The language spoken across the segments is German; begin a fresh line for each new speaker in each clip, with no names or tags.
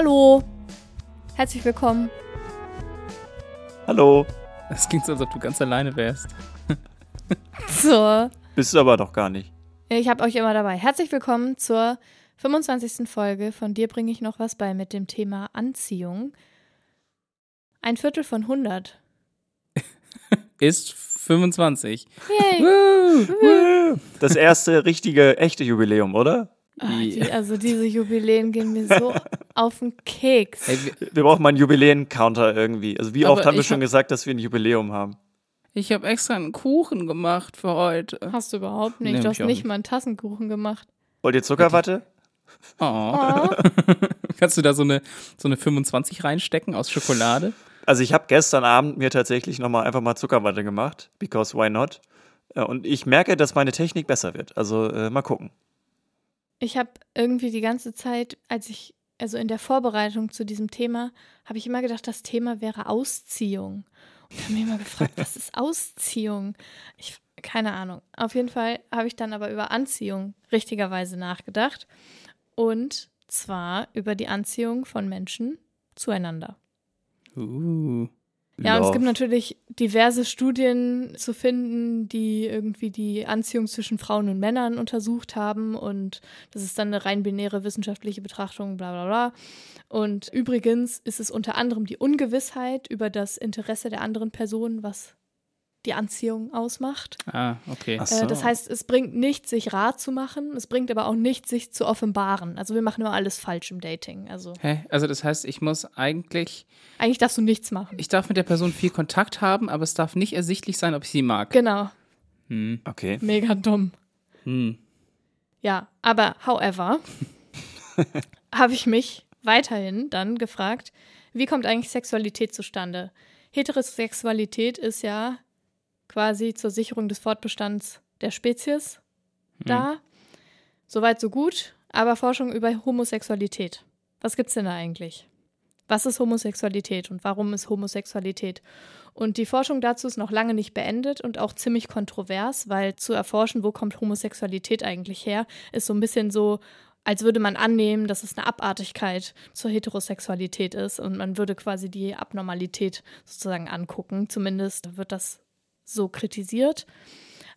Hallo. Herzlich willkommen.
Hallo.
Das klingt so, als ob du ganz alleine wärst.
So.
Bist du aber doch gar nicht.
Ich habe euch immer dabei. Herzlich willkommen zur 25. Folge von Dir bringe ich noch was bei mit dem Thema Anziehung. Ein Viertel von 100.
Ist 25.
Yay.
Woo!
Das erste richtige, echte Jubiläum, oder?
Ah, die, also diese Jubiläen gehen mir so auf den Keks.
Ey, wir-
Wir brauchen mal einen Jubiläen-Counter irgendwie. Also wie
Aber
oft haben wir schon
hab-
gesagt, dass wir ein Jubiläum haben?
ich habe extra einen Kuchen gemacht für heute.
Hast du überhaupt nicht.
Nee,
du hast
ich auch
nicht
nicht.
mal einen Tassenkuchen gemacht.
Wollt ihr Zuckerwatte?
Oh.
Oh.
Kannst du da so eine, so eine 25 reinstecken aus Schokolade?
Also ich habe gestern Abend mir tatsächlich nochmal einfach mal Zuckerwatte gemacht, because why not? Äh, Und ich merke, dass meine Technik besser wird. Also äh, mal gucken.
Ich habe irgendwie die ganze Zeit, als ich, also in der Vorbereitung zu diesem Thema, habe ich immer gedacht, das Thema wäre Ausziehung. Und habe mich immer gefragt, was ist Ausziehung? Ich, keine Ahnung. Auf jeden Fall habe ich dann aber über Anziehung richtigerweise nachgedacht. Und zwar über die Anziehung von Menschen zueinander.
Uh.
Ja, und es gibt natürlich diverse Studien zu finden, die irgendwie die Anziehung zwischen Frauen und Männern untersucht haben. Und das ist dann eine rein binäre wissenschaftliche Betrachtung, bla bla bla. Und übrigens ist es unter anderem die Ungewissheit über das Interesse der anderen Person, was die Anziehung ausmacht.
Ah, okay.
Äh, das heißt, es bringt nichts, sich rar zu machen. Es bringt aber auch nichts, sich zu offenbaren. Also wir machen immer alles falsch im Dating. Also
Hä? Also das heißt, ich muss eigentlich,
eigentlich darfst du nichts machen.
ich darf mit der Person viel Kontakt haben, aber es darf nicht ersichtlich sein, ob ich sie mag.
Genau.
Hm.
Okay.
Mega dumm.
Hm.
Ja, aber however habe ich mich weiterhin dann gefragt, wie kommt eigentlich Sexualität zustande? Heterosexualität ist ja quasi zur Sicherung des Fortbestands der Spezies da. Soweit, so gut. Aber Forschung über Homosexualität. Was gibt's denn da eigentlich? Was ist Homosexualität und warum ist Homosexualität? Und die Forschung dazu ist noch lange nicht beendet und auch ziemlich kontrovers, weil zu erforschen, wo kommt Homosexualität eigentlich her, ist so ein bisschen so, als würde man annehmen, dass es eine Abartigkeit zur Heterosexualität ist und man würde quasi die Abnormalität sozusagen angucken. Zumindest wird das so kritisiert.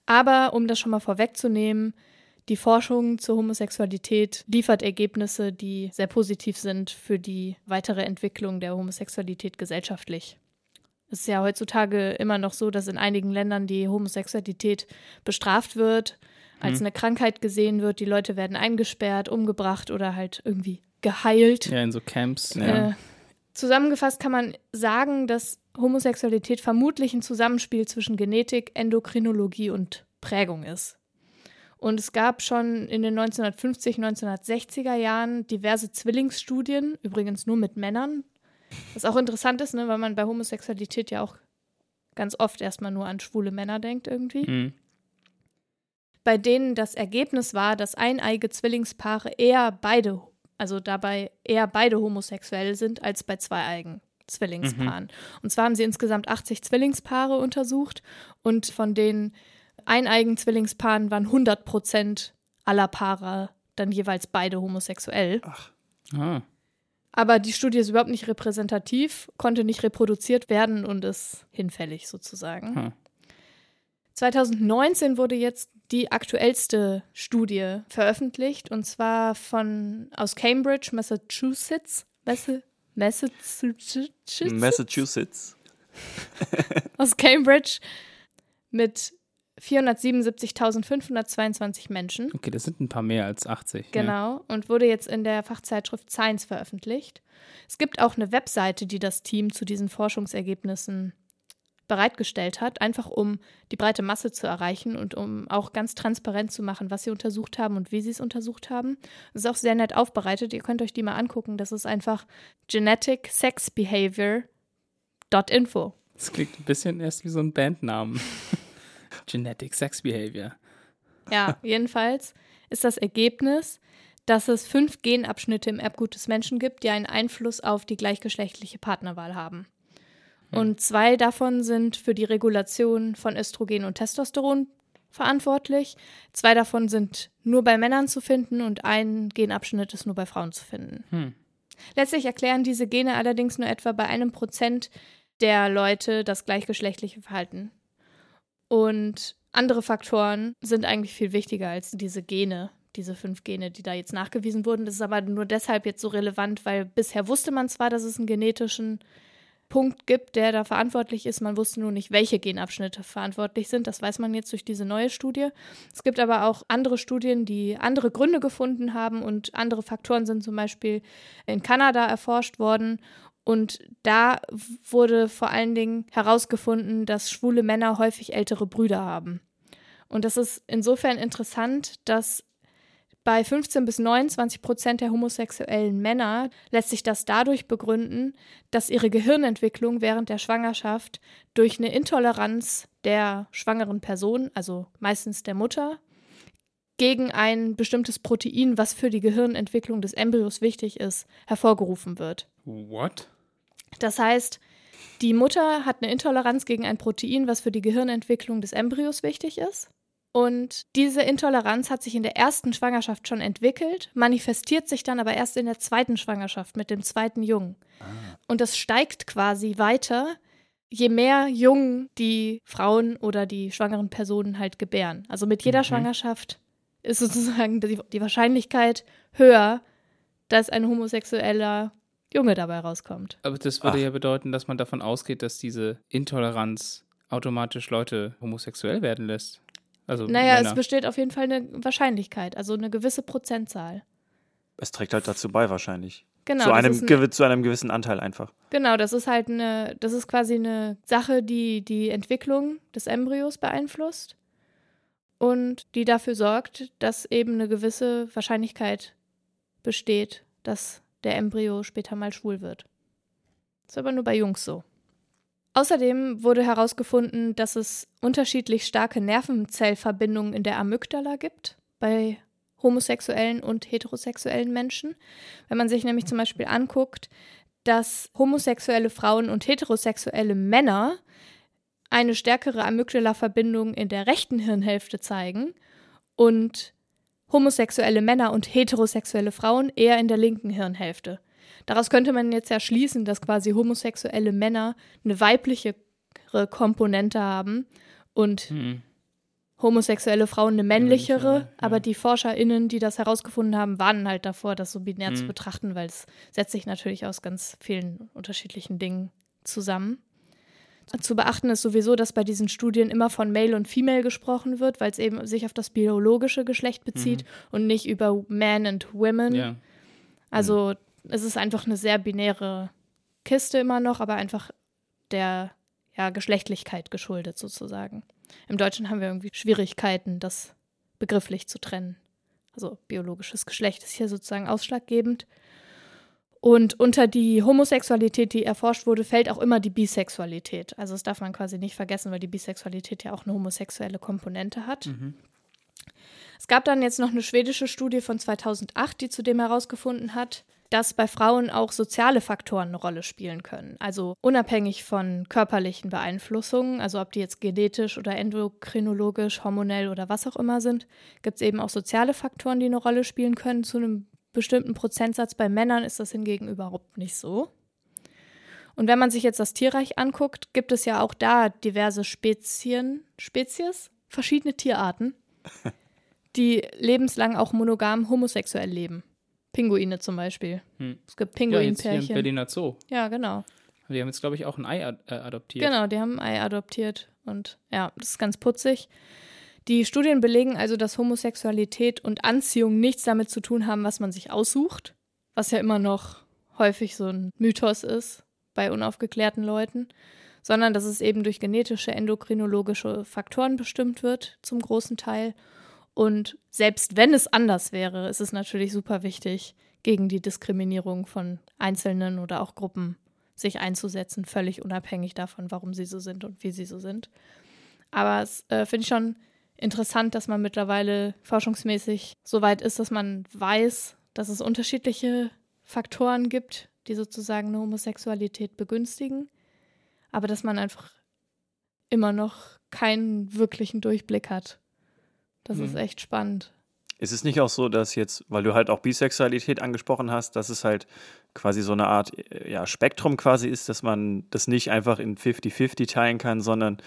Aber um das schon mal vorwegzunehmen, die Forschung zur Homosexualität liefert Ergebnisse, die sehr positiv sind für die weitere Entwicklung der Homosexualität gesellschaftlich. Es ist ja heutzutage immer noch so, dass in einigen Ländern die Homosexualität bestraft wird, als eine Krankheit gesehen wird. Die Leute werden eingesperrt, umgebracht oder halt irgendwie geheilt.
Ja, in so Camps.
Ja.
Zusammengefasst kann man sagen, dass Homosexualität vermutlich ein Zusammenspiel zwischen Genetik, Endokrinologie und Prägung ist. Und es gab schon in den 1950, 1960er Jahren diverse Zwillingsstudien, übrigens nur mit Männern. Was auch interessant ist, ne, weil man bei Homosexualität ja auch ganz oft erstmal nur an schwule Männer denkt irgendwie
Hm.
bei denen das Ergebnis war, dass eineige Zwillingspaare eher beide, also dabei eher beide homosexuell sind als bei zweieigen Zwillingspaaren. Und zwar haben sie insgesamt 80 Zwillingspaare untersucht und von den eineigen Zwillingspaaren waren 100 Prozent aller Paare dann jeweils beide homosexuell.
Ah.
Aber die Studie ist überhaupt nicht repräsentativ, konnte nicht reproduziert werden und ist hinfällig sozusagen.
Hm.
2019 wurde jetzt die aktuellste Studie veröffentlicht und zwar von aus Cambridge, Massachusetts. Massa- Massachusetts?
Massachusetts.
aus Cambridge mit 477.522 Menschen.
Okay, das sind ein paar mehr als 80. Ja.
Genau, und wurde jetzt in der Fachzeitschrift Science veröffentlicht. Es gibt auch eine Webseite, die das Team zu diesen Forschungsergebnissen bereitgestellt hat, einfach um die breite Masse zu erreichen und um auch ganz transparent zu machen, was sie untersucht haben und wie sie es untersucht haben. Das ist auch sehr nett aufbereitet. Ihr könnt euch die mal angucken. Das ist einfach geneticsexbehavior.info.
Das klingt ein bisschen erst wie so ein Bandnamen. Genetic Sex Behavior.
Ja, jedenfalls ist das Ergebnis, dass es fünf Genabschnitte im Erbgut des Menschen gibt, die einen Einfluss auf die gleichgeschlechtliche Partnerwahl haben. Und zwei davon sind für die Regulation von Östrogen und Testosteron verantwortlich. Zwei davon sind nur bei Männern zu finden und ein Genabschnitt ist nur bei Frauen zu finden.
Hm.
Letztlich erklären diese Gene allerdings nur etwa bei einem Prozent der Leute das gleichgeschlechtliche Verhalten. Und andere Faktoren sind eigentlich viel wichtiger als diese Gene, diese fünf Gene, die da jetzt nachgewiesen wurden. Das ist aber nur deshalb jetzt so relevant, weil bisher wusste man zwar, dass es einen genetischen Punkt gibt, der da verantwortlich ist. Man wusste nur nicht, welche Genabschnitte verantwortlich sind. Das weiß man jetzt durch diese neue Studie. Es gibt aber auch andere Studien, die andere Gründe gefunden haben und andere Faktoren sind zum Beispiel in Kanada erforscht worden. Und da wurde vor allen Dingen herausgefunden, dass schwule Männer häufig ältere Brüder haben. Und das ist insofern interessant, dass bei 15 bis 29 Prozent der homosexuellen Männer lässt sich das dadurch begründen, dass ihre Gehirnentwicklung während der Schwangerschaft durch eine Intoleranz der schwangeren Person, also meistens der Mutter, gegen ein bestimmtes Protein, was für die Gehirnentwicklung des Embryos wichtig ist, hervorgerufen wird.
What?
Das heißt, die Mutter hat eine Intoleranz gegen ein Protein, was für die Gehirnentwicklung des Embryos wichtig ist. Und diese Intoleranz hat sich in der ersten Schwangerschaft schon entwickelt, manifestiert sich dann aber erst in der zweiten Schwangerschaft mit dem zweiten Jungen. Ah. Und das steigt quasi weiter, je mehr Jungen die Frauen oder die schwangeren Personen halt gebären. Also mit jeder mhm. Schwangerschaft ist sozusagen die, die Wahrscheinlichkeit höher, dass ein homosexueller Junge dabei rauskommt.
Aber das würde Ach. ja bedeuten, dass man davon ausgeht, dass diese Intoleranz automatisch Leute homosexuell werden lässt. Also
naja,
Männer.
es besteht auf jeden Fall eine Wahrscheinlichkeit, also eine gewisse Prozentzahl.
Es trägt halt dazu bei, wahrscheinlich.
Genau.
Zu einem, ein, zu einem gewissen Anteil einfach.
Genau, das ist halt eine, das ist quasi eine Sache, die die Entwicklung des Embryos beeinflusst und die dafür sorgt, dass eben eine gewisse Wahrscheinlichkeit besteht, dass der Embryo später mal schwul wird. Das ist aber nur bei Jungs so. Außerdem wurde herausgefunden, dass es unterschiedlich starke Nervenzellverbindungen in der Amygdala gibt bei homosexuellen und heterosexuellen Menschen. Wenn man sich nämlich zum Beispiel anguckt, dass homosexuelle Frauen und heterosexuelle Männer eine stärkere Amygdala-Verbindung in der rechten Hirnhälfte zeigen und homosexuelle Männer und heterosexuelle Frauen eher in der linken Hirnhälfte. Daraus könnte man jetzt ja schließen, dass quasi homosexuelle Männer eine weibliche Komponente haben und mhm. homosexuelle Frauen eine männlichere, ja. aber die ForscherInnen, die das herausgefunden haben, warnen halt davor, das so binär mhm. zu betrachten, weil es setzt sich natürlich aus ganz vielen unterschiedlichen Dingen zusammen. Zu beachten ist sowieso, dass bei diesen Studien immer von Male und Female gesprochen wird, weil es eben sich auf das biologische Geschlecht bezieht mhm. und nicht über Man and Women. Ja. Also mhm es ist einfach eine sehr binäre Kiste immer noch, aber einfach der ja, Geschlechtlichkeit geschuldet sozusagen. Im Deutschen haben wir irgendwie Schwierigkeiten, das begrifflich zu trennen. Also biologisches Geschlecht ist hier sozusagen ausschlaggebend. Und unter die Homosexualität, die erforscht wurde, fällt auch immer die Bisexualität. Also das darf man quasi nicht vergessen, weil die Bisexualität ja auch eine homosexuelle Komponente hat. Mhm. Es gab dann jetzt noch eine schwedische Studie von 2008, die zudem herausgefunden hat, dass bei Frauen auch soziale Faktoren eine Rolle spielen können. Also unabhängig von körperlichen Beeinflussungen, also ob die jetzt genetisch oder endokrinologisch, hormonell oder was auch immer sind, gibt es eben auch soziale Faktoren, die eine Rolle spielen können. Zu einem bestimmten Prozentsatz bei Männern ist das hingegen überhaupt nicht so. Und wenn man sich jetzt das Tierreich anguckt, gibt es ja auch da diverse Spezien, Spezies, verschiedene Tierarten, die lebenslang auch monogam homosexuell leben. Pinguine zum Beispiel. Hm. Es gibt Pinguinpärchen. Ja, jetzt
hier im Berliner Zoo.
Ja, genau.
Die haben jetzt, glaube ich, auch ein Ei ad äh, adoptiert.
Genau, die haben ein Ei adoptiert. Und ja, das ist ganz putzig. Die Studien belegen also, dass Homosexualität und Anziehung nichts damit zu tun haben, was man sich aussucht. Was ja immer noch häufig so ein Mythos ist bei unaufgeklärten Leuten. Sondern dass es eben durch genetische, endokrinologische Faktoren bestimmt wird, zum großen Teil. Und selbst wenn es anders wäre, ist es natürlich super wichtig, gegen die Diskriminierung von Einzelnen oder auch Gruppen sich einzusetzen, völlig unabhängig davon, warum sie so sind und wie sie so sind. Aber es äh, finde ich schon interessant, dass man mittlerweile forschungsmäßig so weit ist, dass man weiß, dass es unterschiedliche Faktoren gibt, die sozusagen eine Homosexualität begünstigen, aber dass man einfach immer noch keinen wirklichen Durchblick hat das mhm. ist echt spannend.
Ist es nicht auch so, dass jetzt, weil du halt auch Bisexualität angesprochen hast, dass es halt quasi so eine Art äh, ja, Spektrum quasi ist, dass man das nicht einfach in 50-50 teilen kann, sondern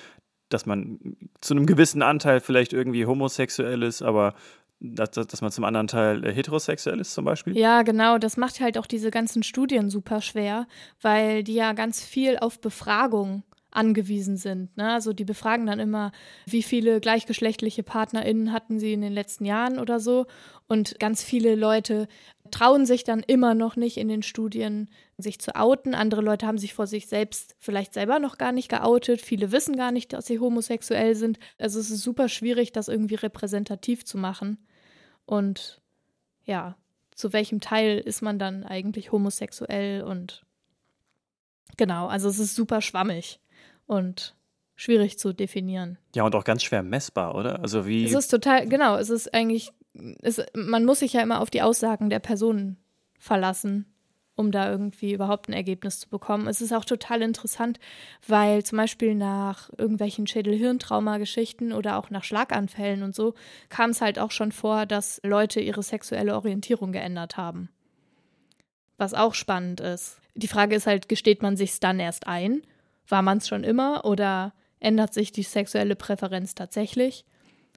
dass man zu einem gewissen Anteil vielleicht irgendwie homosexuell ist, aber dass, dass man zum anderen Teil äh, heterosexuell ist zum Beispiel?
Ja, genau. Das macht halt auch diese ganzen Studien super schwer, weil die ja ganz viel auf Befragung angewiesen sind. Ne? Also die befragen dann immer, wie viele gleichgeschlechtliche PartnerInnen hatten sie in den letzten Jahren oder so. Und ganz viele Leute trauen sich dann immer noch nicht in den Studien, sich zu outen. Andere Leute haben sich vor sich selbst vielleicht selber noch gar nicht geoutet. Viele wissen gar nicht, dass sie homosexuell sind. Also es ist super schwierig, das irgendwie repräsentativ zu machen. Und ja, zu welchem Teil ist man dann eigentlich homosexuell und genau, also es ist super schwammig und schwierig zu definieren.
Ja, und auch ganz schwer messbar, oder? Also wie.
Es ist total, genau, es ist eigentlich, es, man muss sich ja immer auf die Aussagen der Personen verlassen, um da irgendwie überhaupt ein Ergebnis zu bekommen. Es ist auch total interessant, weil zum Beispiel nach irgendwelchen Schädel-Hirntrauma-Geschichten oder auch nach Schlaganfällen und so kam es halt auch schon vor, dass Leute ihre sexuelle Orientierung geändert haben. Was auch spannend ist. Die Frage ist halt, gesteht man sich dann erst ein war man es schon immer oder ändert sich die sexuelle Präferenz tatsächlich?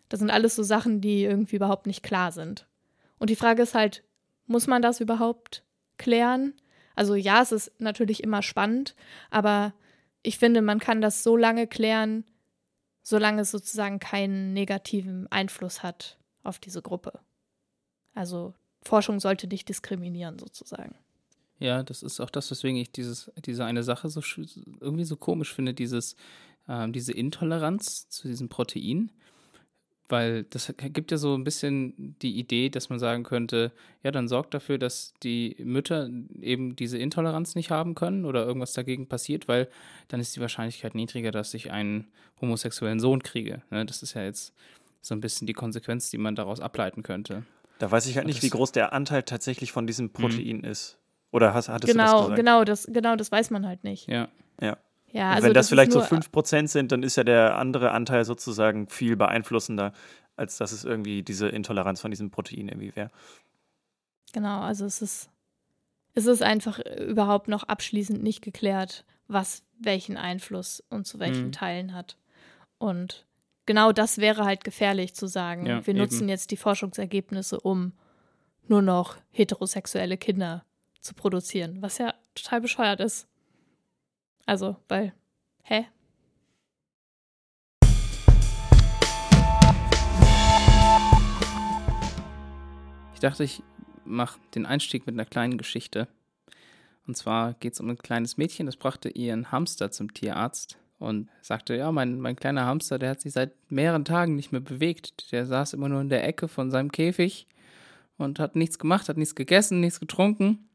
Das sind alles so Sachen, die irgendwie überhaupt nicht klar sind. Und die Frage ist halt, muss man das überhaupt klären? Also ja, es ist natürlich immer spannend, aber ich finde, man kann das so lange klären, solange es sozusagen keinen negativen Einfluss hat auf diese Gruppe. Also Forschung sollte nicht diskriminieren sozusagen.
Ja, das ist auch das, weswegen ich dieses, diese eine Sache so irgendwie so komisch finde, dieses, äh, diese Intoleranz zu diesem Protein. Weil das gibt ja so ein bisschen die Idee, dass man sagen könnte, ja, dann sorgt dafür, dass die Mütter eben diese Intoleranz nicht haben können oder irgendwas dagegen passiert, weil dann ist die Wahrscheinlichkeit niedriger, dass ich einen homosexuellen Sohn kriege. Ne? Das ist ja jetzt so ein bisschen die Konsequenz, die man daraus ableiten könnte.
Da weiß ich halt nicht, wie groß der Anteil tatsächlich von diesem Protein mhm. ist. Oder hast, hattest
genau,
du das gesagt?
Genau, das, genau, das weiß man halt nicht.
Ja.
Ja.
Ja,
also wenn das, das vielleicht so 5% sind, dann ist ja der andere Anteil sozusagen viel beeinflussender, als dass es irgendwie diese Intoleranz von diesem Protein irgendwie wäre.
Genau, also es ist, es ist einfach überhaupt noch abschließend nicht geklärt, was welchen Einfluss und zu welchen mhm. Teilen hat. Und genau das wäre halt gefährlich zu sagen. Ja, wir nutzen eben. jetzt die Forschungsergebnisse, um nur noch heterosexuelle Kinder zu produzieren, was ja total bescheuert ist. Also, weil, hä?
Ich dachte, ich mache den Einstieg mit einer kleinen Geschichte. Und zwar geht es um ein kleines Mädchen, das brachte ihren Hamster zum Tierarzt und sagte, ja, mein, mein kleiner Hamster, der hat sich seit mehreren Tagen nicht mehr bewegt. Der saß immer nur in der Ecke von seinem Käfig und hat nichts gemacht, hat nichts gegessen, nichts getrunken.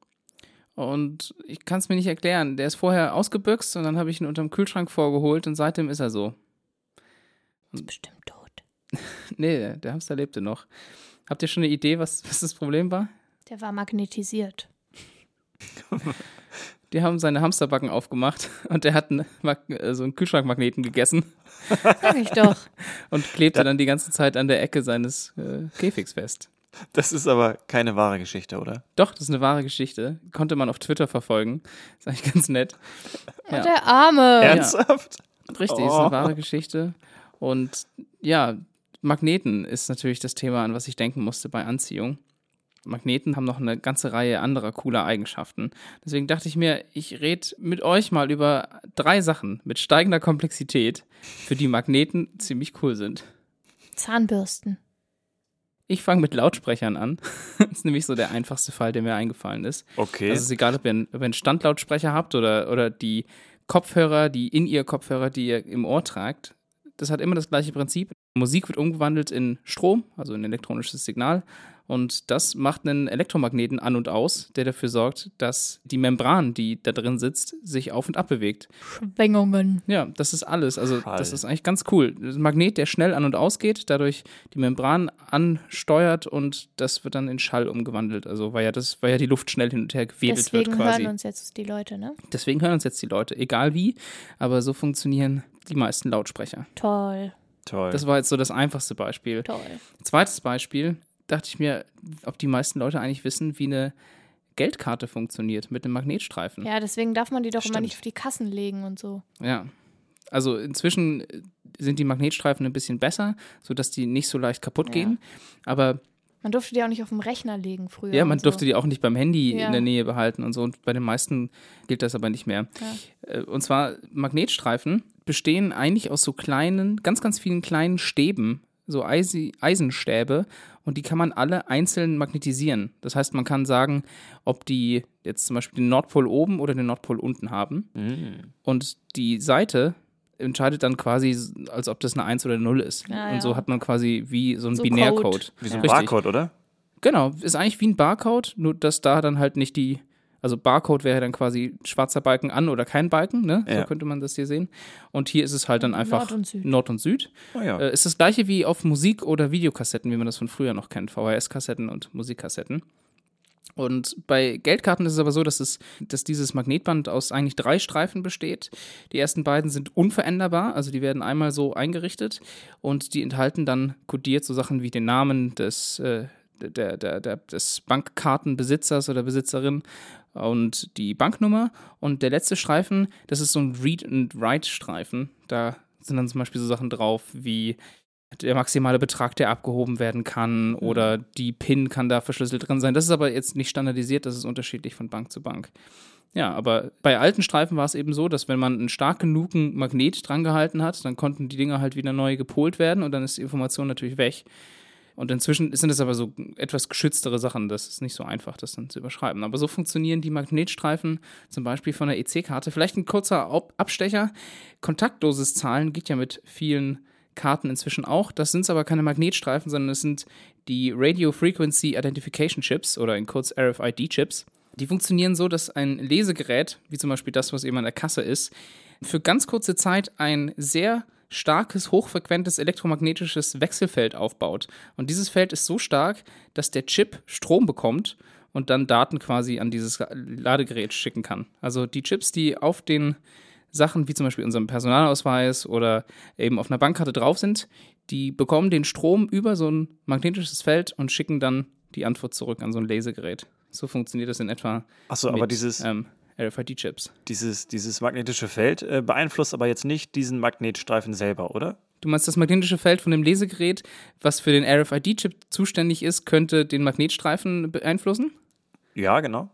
Und ich kann es mir nicht erklären. Der ist vorher ausgebüxt und dann habe ich ihn unterm Kühlschrank vorgeholt und seitdem ist er so.
Und ist bestimmt tot.
nee, der Hamster lebte noch. Habt ihr schon eine Idee, was, was das Problem war?
Der war magnetisiert.
Die haben seine Hamsterbacken aufgemacht und der hat einen, äh, so einen Kühlschrankmagneten gegessen.
Sag ich doch.
Und klebte ja. dann die ganze Zeit an der Ecke seines äh, Käfigs fest.
Das ist aber keine wahre Geschichte, oder?
Doch, das ist eine wahre Geschichte. Konnte man auf Twitter verfolgen. Ist eigentlich ganz nett.
Ja. der Arme.
Ernsthaft?
Ja. Richtig, oh. ist eine oh. wahre Geschichte. Und ja, Magneten ist natürlich das Thema, an was ich denken musste bei Anziehung. Magneten haben noch eine ganze Reihe anderer cooler Eigenschaften. Deswegen dachte ich mir, ich rede mit euch mal über drei Sachen mit steigender Komplexität, für die Magneten ziemlich cool sind.
Zahnbürsten.
Ich fange mit Lautsprechern an. das ist nämlich so der einfachste Fall, der mir eingefallen ist.
Okay.
Also es ist egal, ob ihr, einen, ob ihr einen Standlautsprecher habt oder, oder die Kopfhörer, die in ihr Kopfhörer, die ihr im Ohr tragt. Das hat immer das gleiche Prinzip. Musik wird umgewandelt in Strom, also in elektronisches Signal. Und das macht einen Elektromagneten an und aus, der dafür sorgt, dass die Membran, die da drin sitzt, sich auf und ab bewegt.
Schwingungen.
Ja, das ist alles. Also, Schall. das ist eigentlich ganz cool. Ein Magnet, der schnell an und ausgeht, dadurch die Membran ansteuert und das wird dann in Schall umgewandelt. Also, weil ja, das, weil ja die Luft schnell hin und her gewedelt
Deswegen
wird quasi.
Deswegen hören uns jetzt die Leute, ne?
Deswegen hören uns jetzt die Leute, egal wie, aber so funktionieren die meisten Lautsprecher.
Toll.
Toll.
Das war jetzt so das einfachste Beispiel.
Toll.
Zweites Beispiel dachte ich mir, ob die meisten Leute eigentlich wissen, wie eine Geldkarte funktioniert mit einem Magnetstreifen.
Ja, deswegen darf man die doch immer
Stimmt.
nicht auf die Kassen legen und so.
Ja. Also inzwischen sind die Magnetstreifen ein bisschen besser, sodass die nicht so leicht kaputt
Ja.
gehen. Aber
Man durfte die auch nicht auf dem Rechner legen früher.
ja, man
so.
durfte die auch nicht beim Handy
Ja.
in der Nähe behalten und so. Und bei den meisten gilt das aber nicht mehr. Äh, Und zwar Magnetstreifen bestehen eigentlich aus so kleinen, ganz, ganz vielen kleinen Stäben, so Eisenstäbe. Und die kann man alle einzeln magnetisieren. Das heißt, man kann sagen, ob die jetzt zum Beispiel den Nordpol oben oder den Nordpol unten haben.
Mhm.
Und die Seite entscheidet dann quasi, als ob das eine 1 oder eine 0 ist.
Ah,
und so
ja.
hat man quasi wie so ein
So
Binärcode.
Code.
Wie so ein
Richtig.
Barcode, oder?
Genau, ist eigentlich wie ein Barcode, nur dass da dann halt nicht die, also Barcode wäre dann quasi schwarzer Balken an oder kein Balken, ne?
Ja.
So könnte man das hier sehen. Und hier ist es halt dann einfach
Nord und Süd.
Nord und Süd.
Oh ja.
Äh, ist das gleiche wie auf Musik- oder Videokassetten, wie man das von früher noch kennt, VHS-Kassetten und Musikkassetten. Und bei Geldkarten ist es aber so, dass, es, dass dieses Magnetband aus eigentlich drei Streifen besteht. Die ersten beiden sind unveränderbar, also die werden einmal so eingerichtet und die enthalten dann kodiert so Sachen wie den Namen des, äh, der, der, der, des Bankkartenbesitzers oder Besitzerin und die Banknummer. Und der letzte Streifen, das ist so ein Read-and-Write-Streifen. Da sind dann zum Beispiel so Sachen drauf wie der maximale Betrag, der abgehoben werden kann oder die PIN kann da verschlüsselt drin sein. Das ist aber jetzt nicht standardisiert, das ist unterschiedlich von Bank zu Bank. Ja, aber bei alten Streifen war es eben so, dass wenn man einen stark genugen Magnet dran gehalten hat, dann konnten die Dinger halt wieder neu gepolt werden und dann ist die Information natürlich weg. Und inzwischen sind es aber so etwas geschütztere Sachen. Das ist nicht so einfach, das dann zu überschreiben. Aber so funktionieren die Magnetstreifen zum Beispiel von der EC-Karte. Vielleicht ein kurzer Ab- Abstecher. Kontaktdoses Zahlen geht ja mit vielen Karten inzwischen auch. Das sind aber keine Magnetstreifen, sondern es sind die Radio Frequency Identification Chips oder in kurz RFID-Chips. Die funktionieren so, dass ein Lesegerät, wie zum Beispiel das, was eben an der Kasse ist, für ganz kurze Zeit ein sehr starkes, hochfrequentes elektromagnetisches Wechselfeld aufbaut. Und dieses Feld ist so stark, dass der Chip Strom bekommt und dann Daten quasi an dieses Ladegerät schicken kann. Also die Chips, die auf den Sachen wie zum Beispiel unserem Personalausweis oder eben auf einer Bankkarte drauf sind, die bekommen den Strom über so ein magnetisches Feld und schicken dann die Antwort zurück an so ein Lasergerät. So funktioniert das in etwa
Achso, aber dieses,
ähm, RFID-Chips.
dieses, dieses magnetische Feld äh, beeinflusst aber jetzt nicht diesen Magnetstreifen selber, oder?
Du meinst, das magnetische Feld von dem Lesegerät, was für den RFID-Chip zuständig ist, könnte den Magnetstreifen beeinflussen?
Ja, genau.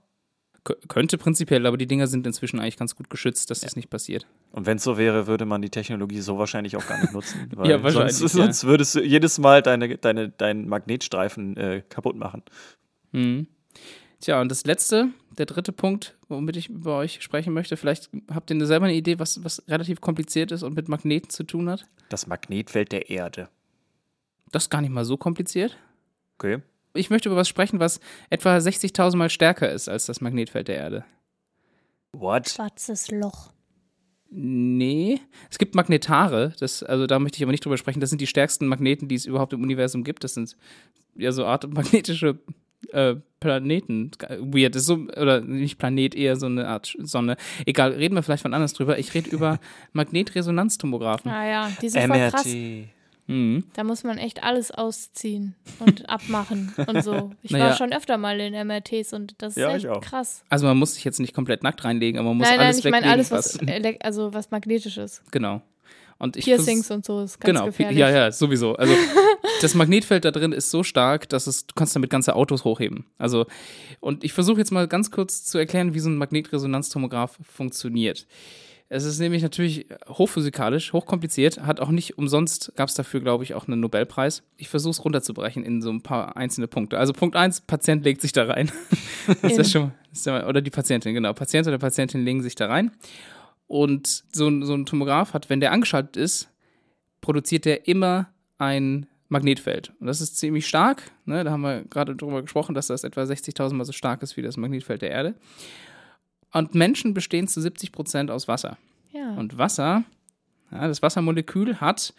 Kö- könnte prinzipiell, aber die Dinger sind inzwischen eigentlich ganz gut geschützt, dass das nicht passiert.
Und wenn es so wäre, würde man die Technologie so wahrscheinlich auch gar nicht nutzen.
Ja, wahrscheinlich,
Sonst,
ja.
sonst würdest du jedes Mal deine, deine, deinen Magnetstreifen äh, kaputt machen.
Mhm. Tja, und das letzte, der dritte Punkt, womit ich über euch sprechen möchte, vielleicht habt ihr selber eine Idee, was, was relativ kompliziert ist und mit Magneten zu tun hat?
Das Magnetfeld der Erde.
Das ist gar nicht mal so kompliziert.
Okay.
Ich möchte über was sprechen, was etwa 60.000 Mal stärker ist als das Magnetfeld der Erde.
What?
Schwarzes Loch.
Nee, es gibt Magnetare, das, also da möchte ich aber nicht drüber sprechen. Das sind die stärksten Magneten, die es überhaupt im Universum gibt. Das sind ja so Art magnetische äh, Planeten. Weird, ist so, oder nicht Planet, eher so eine Art Sonne. Egal, reden wir vielleicht von anders drüber. Ich rede über Magnetresonanztomographen.
Ah ja, die sind voll krass.
MRT.
Mhm.
Da muss man echt alles ausziehen und abmachen und so. Ich
Naja.
war schon öfter mal in MRTs und das ist
Ja,
echt krass.
Also man muss sich jetzt nicht komplett nackt reinlegen, aber man muss
nein, nein,
alles
ich meine alles, was, ele- also was magnetisch ist.
Genau. Und ich
Piercings und so ist ganz
Genau,
gefährlich.
ja, ja, sowieso. Also das Magnetfeld da drin ist so stark, dass es, du kannst damit ganze Autos hochheben. Also, und ich versuche jetzt mal ganz kurz zu erklären, wie so ein Magnetresonanztomograph funktioniert. Es ist nämlich natürlich hochphysikalisch, hochkompliziert, hat auch nicht umsonst, gab es dafür, glaube ich, auch einen Nobelpreis. Ich versuche es runterzubrechen in so ein paar einzelne Punkte. Also Punkt eins, Patient legt sich da rein. das ist
In.
schon, das ist ja, oder die Patientin, genau. Patient oder Patientin legen sich da rein. Und so, ein- so ein Tomograph hat, wenn der angeschaltet ist, produziert der immer ein Magnetfeld. Und das ist ziemlich stark. Ne? Da haben wir gerade drüber gesprochen, dass das etwa 60.000 Mal so stark ist wie das Magnetfeld der Erde. Und Menschen bestehen zu 70 Prozent aus Wasser.
Ja.
Und Wasser, ja, das Wassermolekül hat,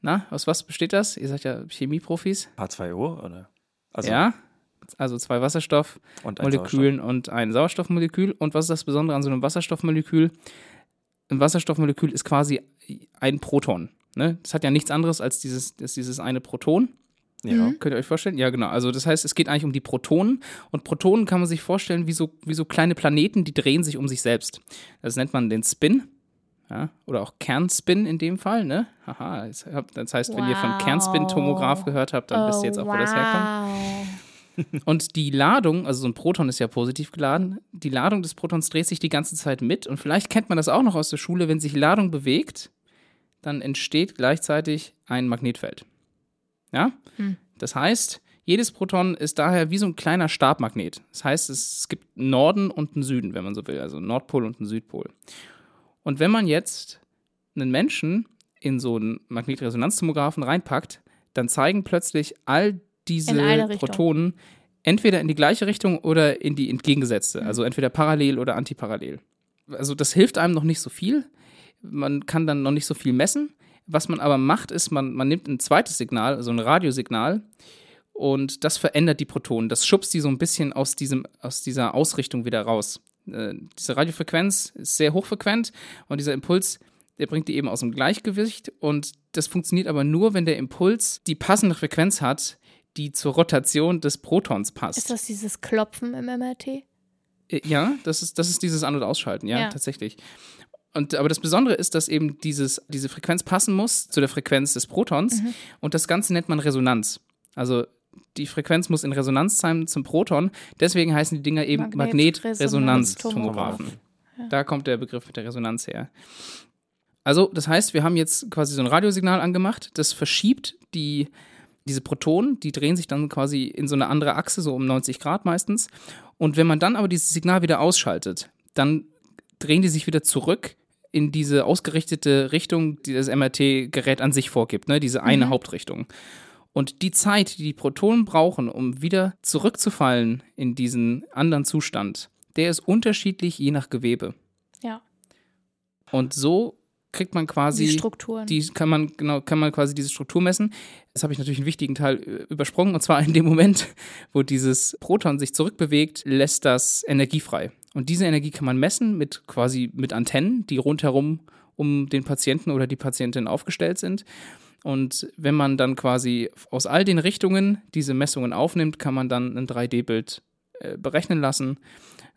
na, aus was besteht das? Ihr seid ja Chemieprofis.
H2O, oder? Also,
ja, also zwei Wasserstoffmolekülen
und ein Sauerstoff.
und ein Sauerstoffmolekül. Und was ist das Besondere an so einem Wasserstoffmolekül? Ein Wasserstoffmolekül ist quasi ein Proton. Ne? Das hat ja nichts anderes als dieses, als dieses eine Proton.
Ja.
Mhm.
Könnt ihr euch vorstellen? Ja, genau. Also das heißt, es geht eigentlich um die Protonen. Und Protonen kann man sich vorstellen wie so, wie so kleine Planeten, die drehen sich um sich selbst. Das nennt man den Spin. Ja, oder auch Kernspin in dem Fall, ne? Haha, das das heißt, wenn ihr von
Wow.
Kernspin-Tomograph gehört habt, dann wisst ihr jetzt auch, wo das herkommt.
herkommt.
Und die Ladung, also so ein Proton ist ja positiv geladen, die Ladung des Protons dreht sich die ganze Zeit mit. Und vielleicht kennt man das auch noch aus der Schule, wenn sich Ladung bewegt, dann entsteht gleichzeitig ein Magnetfeld. Ja?
Hm.
Das heißt, jedes Proton ist daher wie so ein kleiner Stabmagnet. Das heißt, es gibt einen Norden und einen Süden, wenn man so will, also einen Nordpol und einen Südpol. Und wenn man jetzt einen Menschen in so einen Magnetresonanztomographen reinpackt, dann zeigen plötzlich all diese. Protonen entweder in die gleiche Richtung oder in die entgegengesetzte,
Mhm.
also entweder parallel oder antiparallel. Also das hilft einem noch nicht so viel. Man kann dann noch nicht so viel messen. Was man aber macht, ist, man, man nimmt ein zweites Signal, also ein Radiosignal, und das verändert die Protonen. Das schubst die so ein bisschen aus, diesem, aus dieser Ausrichtung wieder raus. Äh, diese Radiofrequenz ist sehr hochfrequent und dieser Impuls, der bringt die eben aus dem Gleichgewicht. Und das funktioniert aber nur, wenn der Impuls die passende Frequenz hat, die zur Rotation des Protons passt.
Ist das dieses Klopfen im MRT?
Äh, Ja, das ist, das ist dieses An- und Ausschalten, ja,
Ja.
tatsächlich. Und, aber das Besondere ist, dass eben dieses, diese Frequenz passen muss zu der Frequenz des Protons.
Mhm.
Und das Ganze nennt man Resonanz. Also die Frequenz muss in Resonanz sein zum Proton. Deswegen heißen die Dinger eben
Magnetresonanztomographen.
Magnetresonanztomographen. Da kommt der Begriff mit der Resonanz her. Also, das heißt, wir haben jetzt quasi so ein Radiosignal angemacht, das verschiebt die, diese Protonen, die drehen sich dann quasi in so eine andere Achse, so um 90 Grad meistens. Und wenn man dann aber dieses Signal wieder ausschaltet, dann drehen die sich wieder zurück in diese ausgerichtete Richtung, die das MRT-Gerät an sich vorgibt, ne? diese eine Hauptrichtung. Und die Zeit, die die Protonen brauchen, um wieder zurückzufallen in diesen anderen Zustand, der ist unterschiedlich je nach Gewebe.
Ja,
Und so kriegt man quasi
die Strukturen.
die kann man genau kann man quasi diese Struktur messen. Jetzt habe ich natürlich einen wichtigen Teil äh, übersprungen und zwar in dem Moment, wo dieses Proton sich zurückbewegt, lässt das Energie frei. Und diese Energie kann man messen mit quasi mit Antennen, die rundherum um den Patienten oder die Patientin aufgestellt sind. Und wenn man dann quasi aus all den Richtungen diese Messungen aufnimmt, kann man dann ein 3D-Bild äh, berechnen lassen.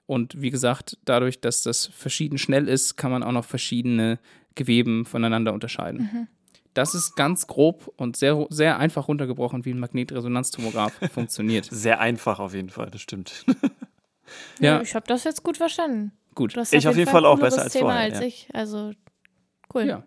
Und wie gesagt, dadurch, dass das verschieden schnell ist, kann man auch noch verschiedene Geweben voneinander unterscheiden. Das ist ganz grob und sehr, sehr einfach runtergebrochen, wie ein Magnetresonanztomograph funktioniert.
Sehr einfach auf jeden Fall, das stimmt.
ja, ich habe das jetzt gut verstanden.
gut.
Du hast
Ich auf jeden Fall
ein
auch besser als
Thema
vorher,
als
ja.
ich. Also cool.
Ja.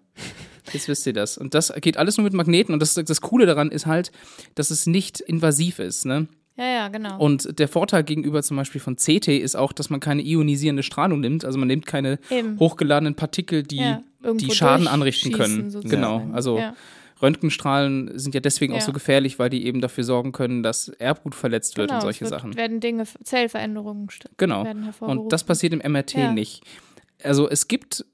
Jetzt wisst ihr das. Und das geht alles nur mit Magneten. Und das, das Coole daran ist halt, dass es nicht invasiv ist. Ne?
ja, ja, genau.
Und der Vorteil gegenüber zum Beispiel von CT ist auch, dass man keine ionisierende Strahlung nimmt. Also man nimmt keine
Eben.
hochgeladenen Partikel, die,
Ja,
die Schaden anrichten können.
sozusagen.
Genau. Also
ja.
Röntgenstrahlen sind ja deswegen auch
Ja.
so gefährlich, weil die eben dafür sorgen können, dass Erbgut verletzt wird
genau,
und solche
es wird,
Sachen.
werden Dinge, Zellveränderungen
Genau. Und das passiert im MRT
Ja.
nicht. Also es gibt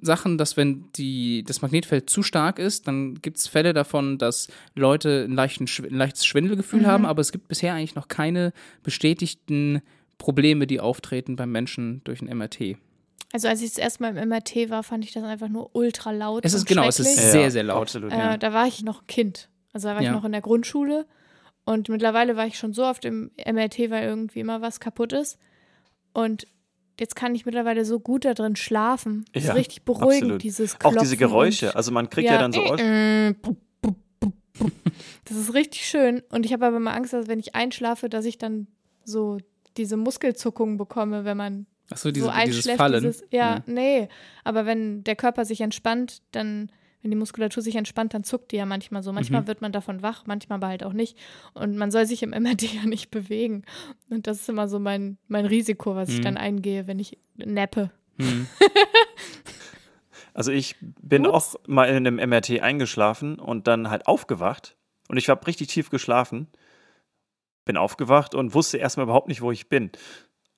Sachen, dass wenn die, das Magnetfeld zu stark ist, dann gibt es Fälle davon, dass Leute ein, leichten, ein leichtes Schwindelgefühl
Mhm.
haben, aber es gibt bisher eigentlich noch keine bestätigten Probleme, die auftreten beim Menschen durch ein MRT.
Also als ich das erste Mal im MRT war, fand ich das einfach nur ultra laut.
Es ist
und
genau, es ist sehr, sehr laut.
Absolut,
Äh,
ja.
Da war ich noch Kind. Also da war
Ja.
ich noch in der Grundschule. Und mittlerweile war ich schon so oft im MRT, weil irgendwie immer was kaputt ist. Und jetzt kann ich mittlerweile so gut da drin schlafen. Das
Ja,
ist richtig beruhigend,
absolut.
dieses
Auch
Klopfen
diese Geräusche. Also man kriegt ja, dann so
äh, äh, pup, pup, pup, pup. Das ist richtig schön. Und ich habe aber immer Angst, dass wenn ich einschlafe, dass ich dann so diese Muskelzuckungen bekomme, wenn man
Achso, diese,
so
dieses. Fallen.
Dieses, ja,
Hm.
nee. Aber wenn der Körper sich entspannt, dann, wenn die Muskulatur sich entspannt, dann zuckt die ja manchmal so. Manchmal
Mhm.
wird man davon wach, manchmal aber halt auch nicht. Und man soll sich im MRT ja nicht bewegen. Und das ist immer so mein, mein Risiko, was ich
Mhm.
dann eingehe, wenn ich nappe.
Hm.
Also ich bin
Ups.
auch mal in einem MRT eingeschlafen und dann halt aufgewacht. Und ich habe richtig tief geschlafen. Bin aufgewacht und wusste erstmal überhaupt nicht, wo ich bin.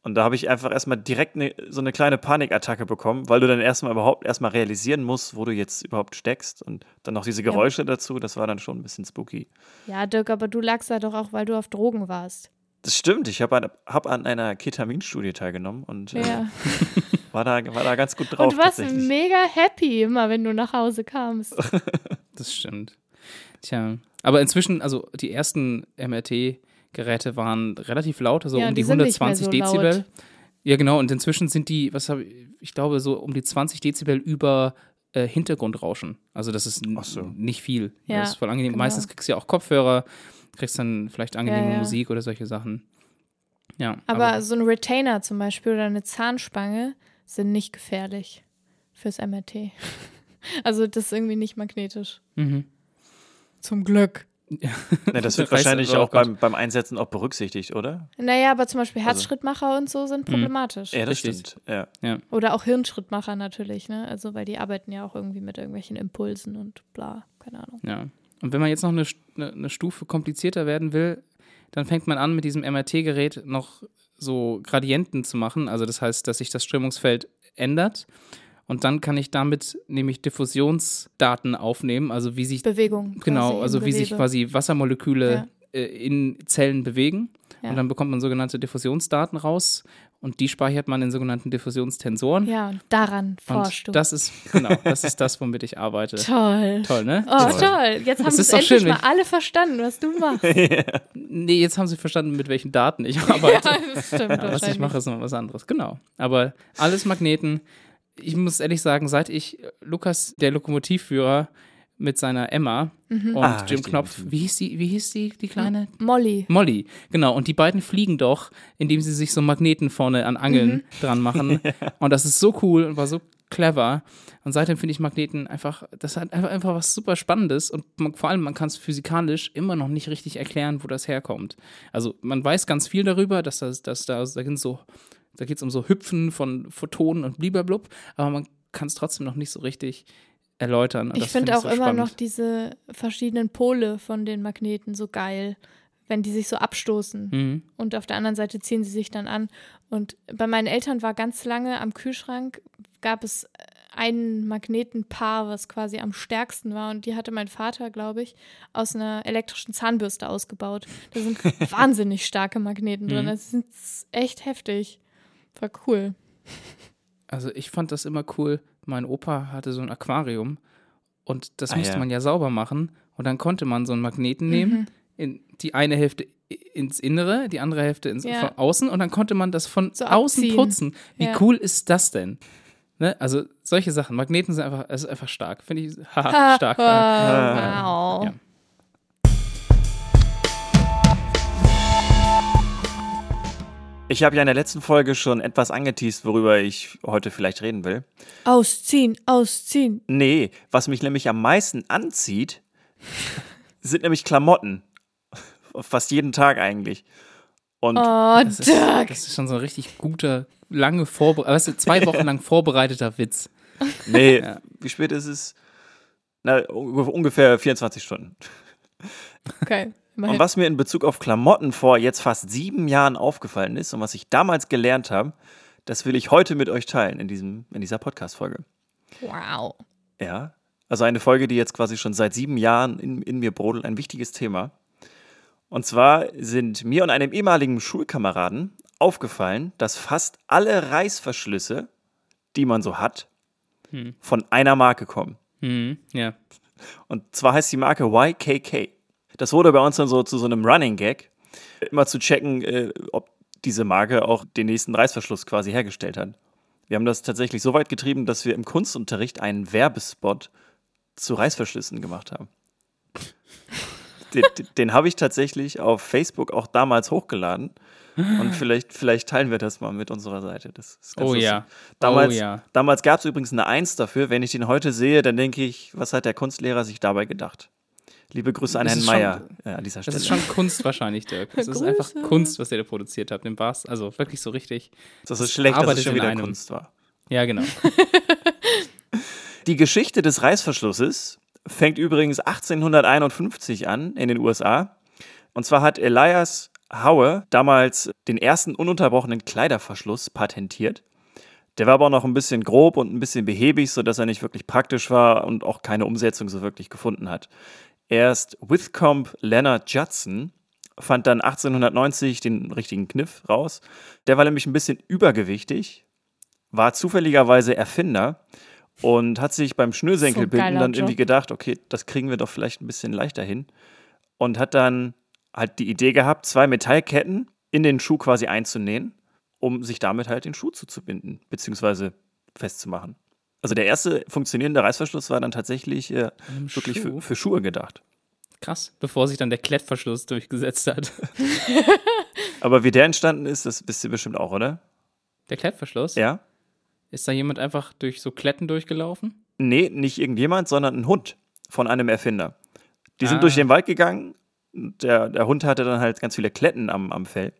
Und da habe ich einfach erstmal direkt ne, so eine kleine Panikattacke bekommen, weil du dann erstmal überhaupt erstmal realisieren musst, wo du jetzt überhaupt steckst. Und dann noch diese Geräusche dazu, das war dann schon ein bisschen spooky.
Ja, Dirk, aber du lagst da doch auch, weil du auf Drogen warst.
Das stimmt, ich habe an, hab an einer Ketaminstudie teilgenommen und äh,
Ja.
war, da, war da ganz gut drauf.
Und du warst mega happy immer, wenn du nach Hause kamst.
Das stimmt. Tja, Aber inzwischen, also die ersten MRT-Geräte waren relativ laut, also
Ja,
um
die
die
sind nicht mehr
120
so
Dezibel.
laut.
Ja, genau, und inzwischen sind die, was habe ich, ich glaube, so um die 20 Dezibel über äh, Hintergrundrauschen. Also das ist
so.
nicht viel.
Ja,
das ist voll angenehm.
genau.
Meistens kriegst du ja auch Kopfhörer, kriegst dann vielleicht angenehme
Ja, ja.
Musik oder solche Sachen. Ja,
Aber, so ein Retainer zum Beispiel oder eine Zahnspange sind nicht gefährlich fürs MRT. Also das ist irgendwie nicht magnetisch.
Mhm.
Zum Glück.
Ne, das wird wahrscheinlich
oh
auch beim, beim Einsetzen auch berücksichtigt, oder?
Naja, aber zum Beispiel
Also-
Herzschrittmacher und so sind problematisch.
Ja, das
Richtig.
stimmt. Ja.
Oder auch Hirnschrittmacher natürlich, ne? Also weil die arbeiten ja auch irgendwie mit irgendwelchen Impulsen und bla, keine Ahnung.
Ja. Und wenn man jetzt noch eine, eine, eine Stufe komplizierter werden will, dann fängt man an, mit diesem MRT-Gerät noch so Gradienten zu machen. Also das heißt, dass sich das Strömungsfeld ändert. Und dann kann ich damit nämlich Diffusionsdaten aufnehmen, also wie sich
Bewegung.
genau, also wie sich quasi Wassermoleküle äh, in Zellen bewegen.
Ja.
Und dann bekommt man sogenannte Diffusionsdaten raus und die speichert man in sogenannten Diffusionstensoren.
Ja, und daran forschst
und
du.
das ist genau, das ist das, womit ich arbeite.
Toll.
Toll, ne?
Oh, toll. Jetzt haben
Das
es endlich
schön,
mal alle verstanden, was du machst.
Nee, jetzt haben sie verstanden, mit welchen Daten ich arbeite.
ja, das stimmt
Ja, was ich mache, ist noch was anderes. Genau. Aber alles Magneten. Ich muss ehrlich sagen, seit ich Lukas, der Lokomotivführer, mit seiner Emma
Mhm.
und
Ah,
Jim. Knopf, wie hieß die, wie hieß die, die kleine?
Molly.
Molly, genau. Und die beiden fliegen doch, indem sie sich so Magneten vorne an Angeln
Mhm.
dran machen. Und das ist so cool und war so clever. Und seitdem finde ich Magneten einfach, das hat einfach, einfach was super Spannendes. Und man, vor allem, man kann es physikalisch immer noch nicht richtig erklären, wo das herkommt. Also man weiß ganz viel darüber, dass das, dass da, da sind so, da geht es um so Hüpfen von Photonen und bliblablub, aber man kann es trotzdem noch nicht so richtig erläutern. Und
Ich finde
find
auch
so
immer
spannend.
noch diese verschiedenen Pole von den Magneten so geil, wenn die sich so abstoßen.
Mhm.
Und auf der anderen Seite ziehen sie sich dann an. Und bei meinen Eltern war ganz lange am Kühlschrank, gab es ein Magnetenpaar, was quasi am stärksten war. Und die hatte mein Vater, glaube ich, aus einer elektrischen Zahnbürste ausgebaut. Da sind wahnsinnig starke Magneten drin.
Mhm.
Das ist echt heftig. War cool.
Also ich fand das immer cool. Mein Opa hatte so ein Aquarium und das
Ah,
musste
ja.
man ja sauber machen. Und dann konnte man so einen Magneten nehmen, in die eine Hälfte ins Innere, die andere Hälfte ins,
Ja.
von außen und dann konnte man das von
So
außen
abziehen.
putzen. Wie
Ja.
cool ist das denn? Ne? Also solche Sachen. Magneten sind einfach, ist einfach stark. Finde ich haha,
Ha,
stark.
Wow.
Ja.
Ich habe ja in der letzten Folge schon etwas angeteased, worüber ich heute vielleicht reden will.
Ausziehen, ausziehen.
Nee, was mich nämlich am meisten anzieht, sind nämlich Klamotten. Fast jeden Tag eigentlich. Und
Oh,
Das ist,
Dirk.
das ist schon so ein richtig guter, lange Vorbereitung, weißt du, zwei Wochen lang vorbereiteter Witz.
nee,
Ja.
wie spät ist es? Na, un- ungefähr 24 Stunden.
Okay.
Und was mir in Bezug auf Klamotten vor jetzt fast sieben Jahren aufgefallen ist und was ich damals gelernt habe, das will ich heute mit euch teilen in, diesem, in dieser Podcast-Folge.
Wow.
Ja, also eine Folge, die jetzt quasi schon seit sieben Jahren in, in mir brodelt, ein wichtiges Thema. Und zwar sind mir und einem ehemaligen Schulkameraden aufgefallen, dass fast alle Reißverschlüsse, die man so hat,
Hm.
von einer Marke kommen.
Mhm, ja.
Und zwar heißt die Marke YKK. Das wurde bei uns dann so zu so einem Running Gag, immer zu checken, äh, ob diese Marke auch den nächsten Reißverschluss quasi hergestellt hat. Wir haben das tatsächlich so weit getrieben, dass wir im Kunstunterricht einen Werbespot zu Reißverschlüssen gemacht haben. Den, den- habe ich tatsächlich auf Facebook auch damals hochgeladen. Und vielleicht, vielleicht teilen wir das mal mit unserer Seite. Das ist ganz
Oh
lustig.
ja.
Damals,
oh ja.
damals gab es übrigens eine Eins dafür. Wenn ich den heute sehe, dann denke ich, was hat der Kunstlehrer sich dabei gedacht? Liebe Grüße an
Das
Herrn Meier äh, an dieser
Das
Stelle.
ist schon Kunst wahrscheinlich, Dirk. Das ist einfach Kunst, was ihr da produziert habt. Im Bars, also wirklich so richtig.
das ist schlecht, dass es schon wieder
einem.
Kunst war.
Ja, genau.
Die Geschichte des Reißverschlusses fängt übrigens 1851 an in den USA. Und zwar hat Elias Howe damals den ersten ununterbrochenen Kleiderverschluss patentiert. Der war aber auch noch ein bisschen grob und ein bisschen behäbig, sodass er nicht wirklich praktisch war und auch keine Umsetzung so wirklich gefunden hat. Erst Whitcomb Leonard Judson fand dann 1890 den richtigen Kniff raus. Der war nämlich ein bisschen übergewichtig, war zufälligerweise Erfinder und hat sich beim Schnürsenkelbinden
geiler
dann irgendwie gedacht, okay, das kriegen wir doch vielleicht ein bisschen leichter hin. und hat dann halt die Idee gehabt, zwei Metallketten in den Schuh quasi einzunähen, um sich damit halt den Schuh zuzubinden, beziehungsweise festzumachen. Also der erste funktionierende Reißverschluss war dann tatsächlich äh, wirklich für, für Schuhe gedacht.
Krass, bevor sich dann der Klettverschluss durchgesetzt hat.
Aber wie der entstanden ist, das wisst ihr bestimmt auch, oder?
Der Klettverschluss?
Ja?
Ist da jemand einfach durch so Kletten durchgelaufen?
Nee, nicht irgendjemand, sondern ein Hund von einem Erfinder. Die sind
Ah.
durch den Wald gegangen. Der, der Hund hatte dann halt ganz viele Kletten am, am Fell.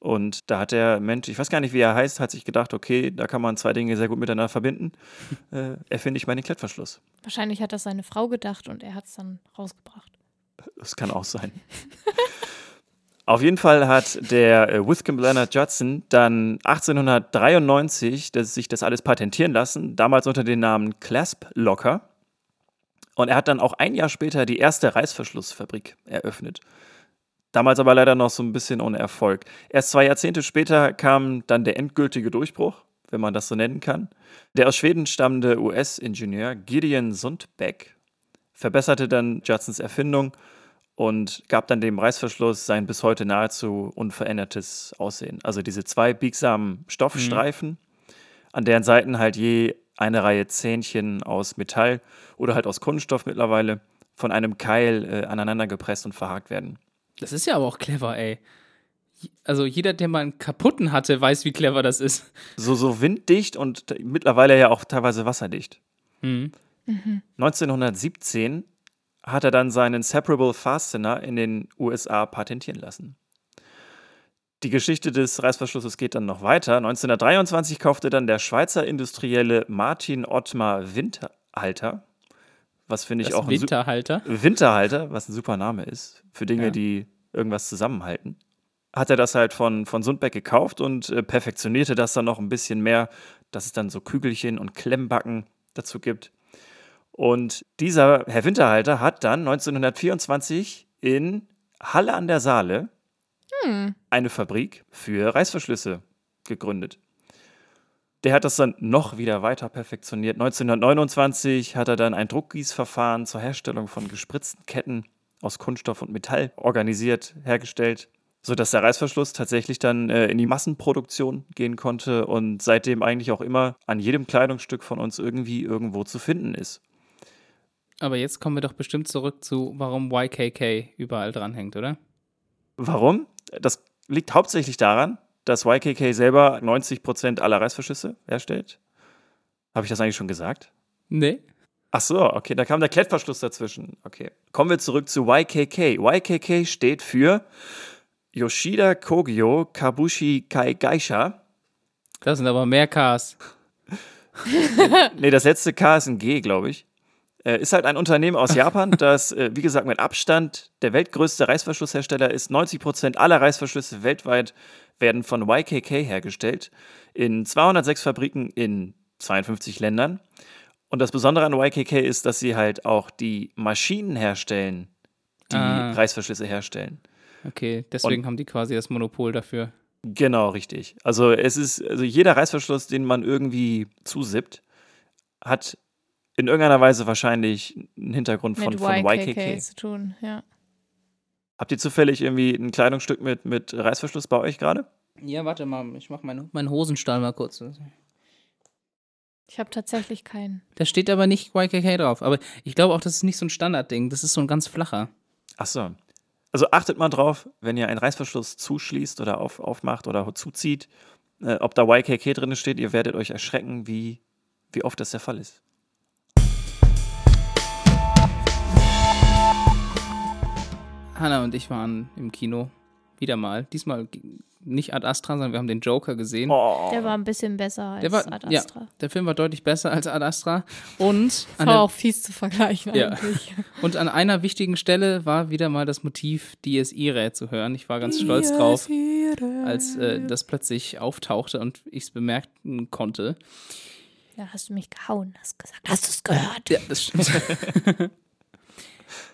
Und da hat der Mensch, ich weiß gar nicht, wie er heißt, hat sich gedacht, okay, da kann man zwei Dinge sehr gut miteinander verbinden. Äh, erfinde ich mal den Klettverschluss.
Wahrscheinlich hat das seine Frau gedacht und er hat es dann rausgebracht.
Das kann auch sein. Auf jeden Fall hat der äh, Withcomb Leonard Judson dann 1893 das, sich das alles patentieren lassen, damals unter dem Namen Clasp Locker. Und er hat dann auch ein Jahr später die erste Reißverschlussfabrik eröffnet. Damals aber leider noch so ein bisschen ohne Erfolg. Erst zwei Jahrzehnte später kam dann der endgültige Durchbruch, wenn man das so nennen kann. Der aus Schweden stammende US-Ingenieur Gideon Sundbeck verbesserte dann Judsons Erfindung und gab dann dem Reißverschluss sein bis heute nahezu unverändertes Aussehen. Also diese zwei biegsamen Stoffstreifen, an deren Seiten halt je eine Reihe Zähnchen aus Metall oder halt aus Kunststoff mittlerweile von einem Keil äh, aneinander gepresst und verhakt werden.
Das ist ja aber auch clever, ey. Also jeder, der mal einen kaputten hatte, weiß, wie clever das ist.
So, so winddicht und mittlerweile ja auch teilweise wasserdicht.
Mhm.
1917 hat er dann seinen Separable Fastener in den USA patentieren lassen. Die Geschichte des Reißverschlusses geht dann noch weiter. 1923 kaufte dann der Schweizer Industrielle Martin Ottmar Winterhalter, was finde ich
Das
auch
Winterhalter.
Winterhalter, was ein super Name ist, für Dinge,
Ja.
die irgendwas zusammenhalten. Hat er das halt von, von Sundbeck gekauft und äh, perfektionierte das dann noch ein bisschen mehr, dass es dann so Kügelchen und Klemmbacken dazu gibt. Und dieser Herr Winterhalter hat dann 1924 in Halle an der Saale eine Fabrik für Reißverschlüsse gegründet. Der hat das dann noch wieder weiter perfektioniert. 1929 hat er dann ein Druckgießverfahren zur Herstellung von gespritzten Ketten aus Kunststoff und Metall organisiert, hergestellt, sodass der Reißverschluss tatsächlich dann äh, in die Massenproduktion gehen konnte und seitdem eigentlich auch immer an jedem Kleidungsstück von uns irgendwie irgendwo zu finden ist.
Aber jetzt kommen wir doch bestimmt zurück zu, warum YKK überall dranhängt, oder?
Warum? Das liegt hauptsächlich daran, dass YKK selber 90% aller Reißverschlüsse herstellt. Habe ich das eigentlich schon gesagt?
Nee.
Ach so, okay, da kam der Klettverschluss dazwischen. Okay. Kommen wir zurück zu YKK. YKK steht für Yoshida Kogyo Kabushi Kai Geisha.
Das sind aber mehr Ks.
Nee, das letzte K ist ein G, glaube ich. Äh, ist halt ein Unternehmen aus Japan, das, äh, wie gesagt, mit Abstand der weltgrößte Reißverschlusshersteller ist. 90% aller Reißverschlüsse weltweit werden von YKK hergestellt. In 206 Fabriken in 52 Ländern. Und das Besondere an YKK ist, dass sie halt auch die Maschinen herstellen, die
Ah.
Reißverschlüsse herstellen.
Okay, deswegen haben die quasi das Monopol dafür.
Genau, richtig. Also es ist, also jeder Reißverschluss, den man irgendwie zusippt, hat in irgendeiner Weise wahrscheinlich einen Hintergrund von,
Mit
von
YKK,
YKK.
zu tun, ja.
Habt ihr zufällig irgendwie ein Kleidungsstück mit, mit Reißverschluss bei euch gerade?
Ja, warte mal, ich mach meinen mein Hosenstall mal kurz.
Ich habe tatsächlich keinen.
Da steht aber nicht YKK drauf. Aber ich glaube auch, das ist nicht so ein Standardding. Das ist so ein ganz flacher.
Ach so. Also achtet mal drauf, wenn ihr einen Reißverschluss zuschließt oder auf, aufmacht oder zuzieht, äh, ob da YKK drin steht. Ihr werdet euch erschrecken, wie, wie oft das der Fall ist.
Hanna und ich waren im Kino. Wieder mal. Diesmal nicht Ad Astra, sondern wir haben den Joker gesehen.
Oh.
Der war ein bisschen besser als
der war,
Ad
ja,
Astra.
der Film war deutlich besser als Ad Astra. Und an,
War
der,
auch fies zu vergleichen
Ja.
eigentlich.
und an einer wichtigen Stelle war wieder mal das Motiv Dies Irae zu hören. Ich war ganz stolz drauf, als äh, das plötzlich auftauchte und ich es bemerken konnte.
Da hast du mich gehauen, hast gesagt, hast du es gehört?
Ja, das stimmt.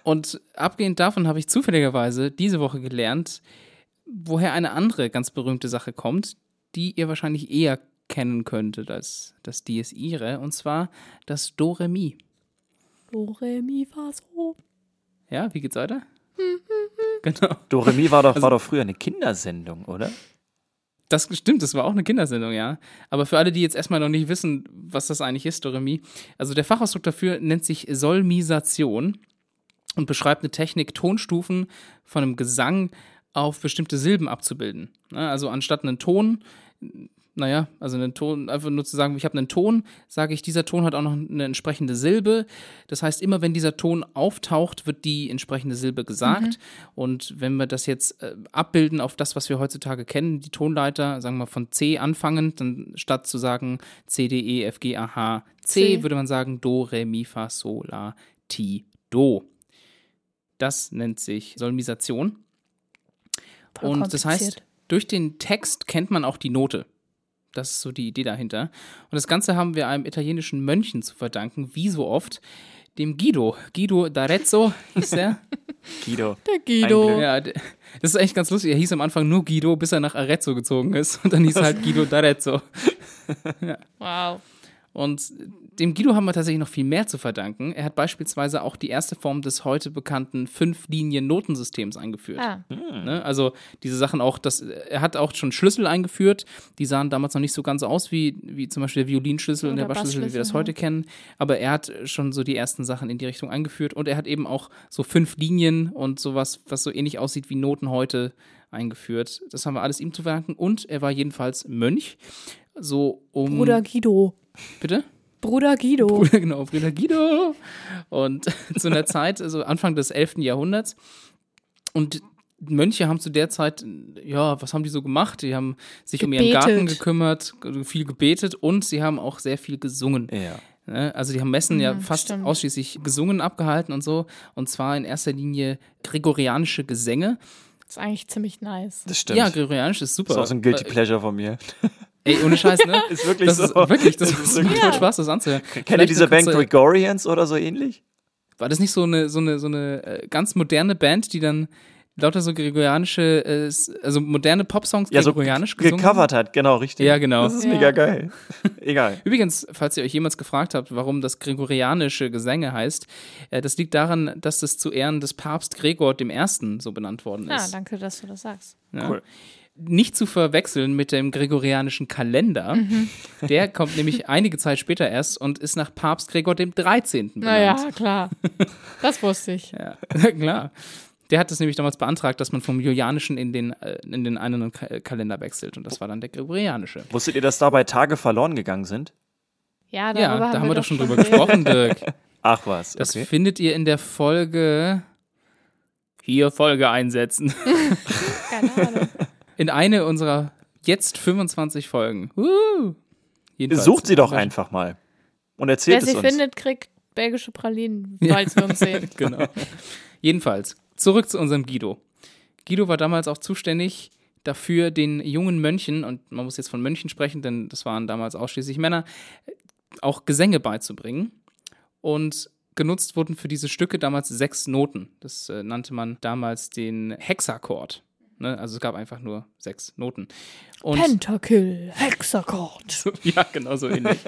Und abgehend davon habe ich zufälligerweise diese Woche gelernt, woher eine andere ganz berühmte Sache kommt, die ihr wahrscheinlich eher kennen könntet als das Dies Irae, und zwar das Do Re Mi.
Do, re, mi, fa, so.
Ja, wie geht's weiter? Genau.
Doremi war doch, war doch früher eine Kindersendung, oder?
Das stimmt, das war auch eine Kindersendung, ja. Aber für alle, die jetzt erstmal noch nicht wissen, was das eigentlich ist, Doremi, also der Fachausdruck dafür nennt sich Solmisation und beschreibt eine Technik, Tonstufen von einem Gesang auf bestimmte Silben abzubilden. Ne, Also anstatt einen Ton, naja, also einen Ton, einfach nur zu sagen, ich habe einen Ton, sage ich, dieser Ton hat auch noch eine entsprechende Silbe. Das heißt, immer wenn dieser Ton auftaucht, wird die entsprechende Silbe gesagt. Und wenn wir das jetzt äh, abbilden auf das, was wir heutzutage kennen, die Tonleiter, sagen wir von C anfangend, dann statt zu sagen C, D, E, F, G, A, H, C,
C.
würde man sagen Do, Re, Mi, Fa, Sol, La, Ti, Do. Das nennt sich Solmisation.
Voll
Und das heißt, durch den Text kennt man auch die Note. Das ist so die Idee dahinter. Und das Ganze haben wir einem italienischen Mönchen zu verdanken, wie so oft, dem Guido. Guido d'Arezzo hieß er.
Guido.
Der Guido.
Ja, das ist echt ganz lustig. Er hieß am Anfang nur Guido, bis er nach Arezzo gezogen ist. Und dann hieß er halt Guido d'Arezzo.
Wow.
Und dem Guido haben wir tatsächlich noch viel mehr zu verdanken. Er hat beispielsweise auch die erste Form des heute bekannten Fünf-Linien-Notensystems eingeführt.
Ah,
Ne? Also diese Sachen auch, das, er hat auch schon Schlüssel eingeführt, die sahen damals noch nicht so ganz aus wie, wie zum Beispiel der Violinschlüssel und der Bassschlüssel, wie wir das heute kennen. Aber er hat schon so die ersten Sachen in die Richtung eingeführt und er hat eben auch so fünf Linien und sowas, was so ähnlich aussieht wie Noten heute eingeführt. Das haben wir alles ihm zu verdanken und er war jedenfalls Mönch. So um.
Bruder Guido.
Bitte?
Bruder Guido.
Bruder, genau, Bruder Guido. Und zu einer Zeit, also Anfang des 11. Jahrhunderts. Und Mönche haben zu der Zeit, ja, was haben die so gemacht? Die haben sich um ihren
Gebetet.
Garten gekümmert, viel gebetet und sie haben auch sehr viel gesungen.
Ja.
Ne? Also die haben Messen ja
Mhm,
fast
stimmt.
ausschließlich gesungen abgehalten und so. Und zwar in erster Linie gregorianische Gesänge.
ist eigentlich ziemlich nice.
Das stimmt.
Ja, gregorianisch ist super.
das ist auch so ein Guilty
Äh,
Pleasure von mir.
Ey, ohne Scheiß, ne?
Ist wirklich
Das
so.
ist wirklich, das,
Das ist wirklich
macht
so.
Spaß, das anzuhören.
Kennt ihr diese Band Gregorians oder so ähnlich?
War das nicht so eine, so eine, so eine äh, ganz moderne Band, die dann lauter so gregorianische, äh, also moderne Popsongs
Ja, so
gregorianisch gesungen
gecovert hat, genau, richtig.
Ja, genau.
Das ist
Ja.
mega geil. Egal.
Übrigens, falls ihr euch jemals gefragt habt, warum das gregorianische Gesänge heißt, äh, das liegt daran, dass es zu Ehren des Papst Gregor I. so benannt worden
Ah,
ist.
danke, dass du das sagst.
Ja.
Cool.
Nicht zu verwechseln mit dem gregorianischen Kalender.
Mhm.
Der kommt nämlich einige Zeit später erst und ist nach Papst Gregor dem 13. benannt.
Naja, klar. Das wusste ich.
Ja, klar. Der hat es nämlich damals beantragt, dass man vom Julianischen in den, äh, in den einen Ka Kalender wechselt. Und das war dann der Gregorianische.
Wusstet ihr, dass dabei Tage verloren gegangen sind?
Ja,
Ja,
darüber
da haben wir doch schon drüber gesprochen, Dirk.
Ach was,
Das
okay.
findet ihr in der Folge. Hier Folge einsetzen.
Keine Ahnung.
In eine unserer jetzt 25 Folgen. Uh. Jedenfalls.
Sucht sie doch einfach mal. Und erzählt
Wer
es
sie
uns.
findet, kriegt belgische Pralinen, falls wir uns sehen.
genau. Jedenfalls, zurück zu unserem Guido. Guido war damals auch zuständig dafür, den jungen Mönchen, und man muss jetzt von Mönchen sprechen, denn das waren damals ausschließlich Männer, auch Gesänge beizubringen. Und genutzt wurden für diese Stücke damals sechs Noten. Das äh, nannte man damals den Hexakkord. Ne? Also es gab einfach nur sechs Noten. Und
Pentakill, Hexakkord.
so, ja, genau so ähnlich.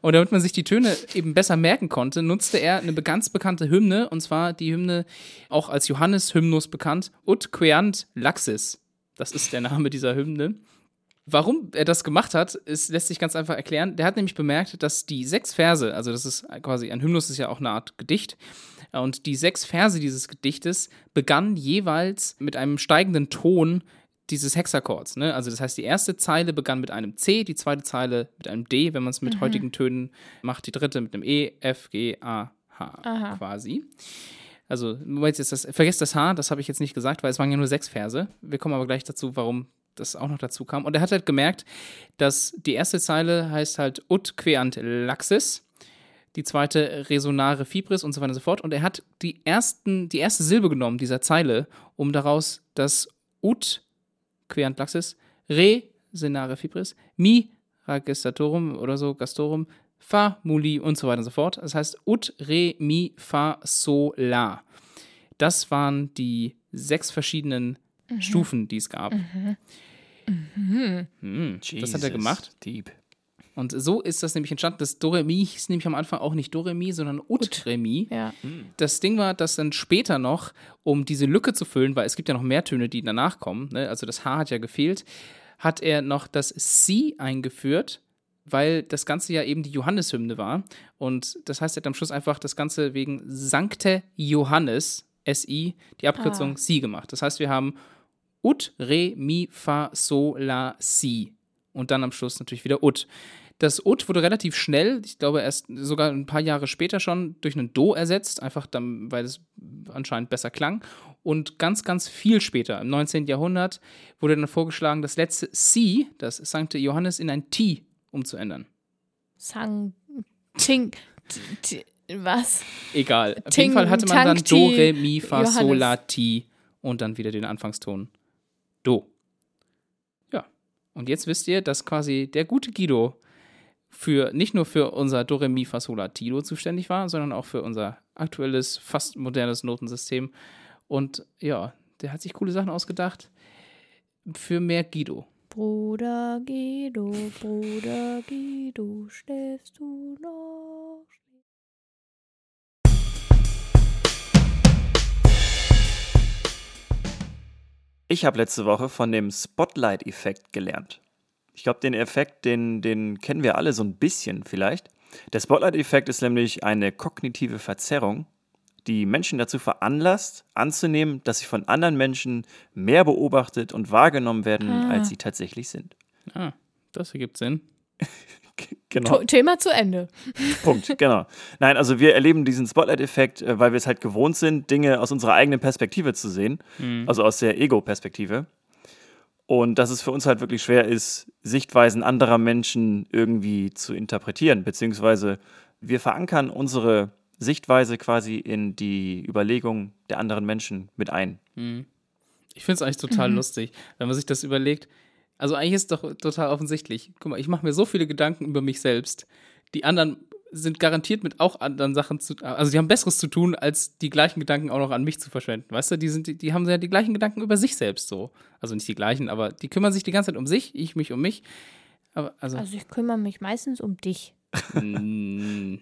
Und damit man sich die Töne eben besser merken konnte, nutzte er eine ganz bekannte Hymne, und zwar die Hymne, auch als Johannes-Hymnus bekannt, Ut Queant Laxis. Das ist der Name dieser Hymne. Warum er das gemacht hat, ist, lässt sich ganz einfach erklären. Der hat nämlich bemerkt, dass die sechs Verse, also das ist quasi, ein Hymnus ist ja auch eine Art Gedicht, und die sechs Verse dieses Gedichtes begannen jeweils mit einem steigenden Ton dieses Hexakkords. Ne? Also das heißt, die erste Zeile begann mit einem C, die zweite Zeile mit einem D, wenn man es mit heutigen Tönen macht, die dritte mit einem E, F, G, A, H
Aha.
quasi. Also, jetzt das, vergesst das H, das habe ich jetzt nicht gesagt, weil es waren ja nur sechs Verse. Wir kommen aber gleich dazu, warum das auch noch dazu kam. Und er hat halt gemerkt, dass die erste Zeile heißt halt Ut queant laxis, die zweite Resonare fibris und so weiter und so fort. Und er hat die, ersten, die erste Silbe genommen dieser Zeile, um daraus das Ut queant laxis, Re senare fibris, Mi ragestatorum oder so, gastorum, Fa, Muli und so weiter und so fort. Das heißt Ut, Re, Mi, Fa, So, La. Das waren die sechs verschiedenen Stufen, die es gab. Hm, das hat er gemacht.
Deep.
Und so ist das nämlich entstanden. Das Doremi hieß nämlich am Anfang auch nicht Doremi, sondern Ut-Remi.
Ja.
Das Ding war, dass dann später noch, um diese Lücke zu füllen, weil es gibt ja noch mehr Töne, die danach kommen, ne? also das H hat ja gefehlt, hat er noch das Si eingeführt, weil das Ganze ja eben die Johanneshymne war. Und das heißt, er hat am Schluss einfach das Ganze wegen Sankte Johannes, SI, die Abkürzung
Ah.
Si gemacht. Das heißt, wir haben Ut, Re, Mi, Fa, So, La, Si. Und dann am Schluss natürlich wieder Ut. Das Ut wurde relativ schnell, ich glaube erst sogar ein paar Jahre später schon, durch einen Do ersetzt, einfach dann, weil es anscheinend besser klang. Und ganz, ganz viel später, im 19. Jahrhundert, wurde dann vorgeschlagen, das letzte Si, das Sankte Johannes, in ein Ti umzuändern.
Sang. Ting. t- t- Was?
Egal. Auf jeden Fall hatte man dann Do, Re, Mi, Fa, So,
Johannes.
La, Ti und dann wieder den Anfangston Do. Ja. Und jetzt wisst ihr, dass quasi der gute Guido für nicht nur für unser Do, Re, Mi, Fa, So, La, Ti, Do zuständig war, sondern auch für unser aktuelles, fast modernes Notensystem. Und ja, der hat sich coole Sachen ausgedacht für mehr Guido.
Bruder Guido, Bruder Guido, schläfst du noch?
Ich habe letzte Woche von dem Spotlight-Effekt gelernt. Ich glaube, den Effekt, den, den kennen wir alle so ein bisschen vielleicht. Der Spotlight-Effekt ist nämlich eine kognitive Verzerrung, die Menschen dazu veranlasst, anzunehmen, dass sie von anderen Menschen mehr beobachtet und wahrgenommen werden,
Ah.
als sie tatsächlich sind.
Ah, das ergibt Sinn.
Genau.
Thema zu Ende.
Punkt, genau. Nein, also wir erleben diesen Spotlight-Effekt, äh, weil wir es halt gewohnt sind, Dinge aus unserer eigenen Perspektive zu sehen, also aus der Ego-Perspektive. Und dass es für uns halt wirklich schwer ist, Sichtweisen anderer Menschen irgendwie zu interpretieren, beziehungsweise wir verankern unsere Sichtweise quasi in die Überlegung der anderen Menschen mit ein.
Ich finde es eigentlich total lustig, wenn man sich das überlegt. Also eigentlich ist es doch total offensichtlich. Guck mal, ich mache mir so viele Gedanken über mich selbst. Die anderen sind garantiert mit auch anderen Sachen zu also die haben Besseres zu tun, als die gleichen Gedanken auch noch an mich zu verschwenden. Weißt du, die sind, die, die haben ja die gleichen Gedanken über sich selbst so. Also nicht die gleichen, aber die kümmern sich die ganze Zeit um sich, ich mich um mich. Aber also,
Also ich kümmere mich meistens um dich.
mm,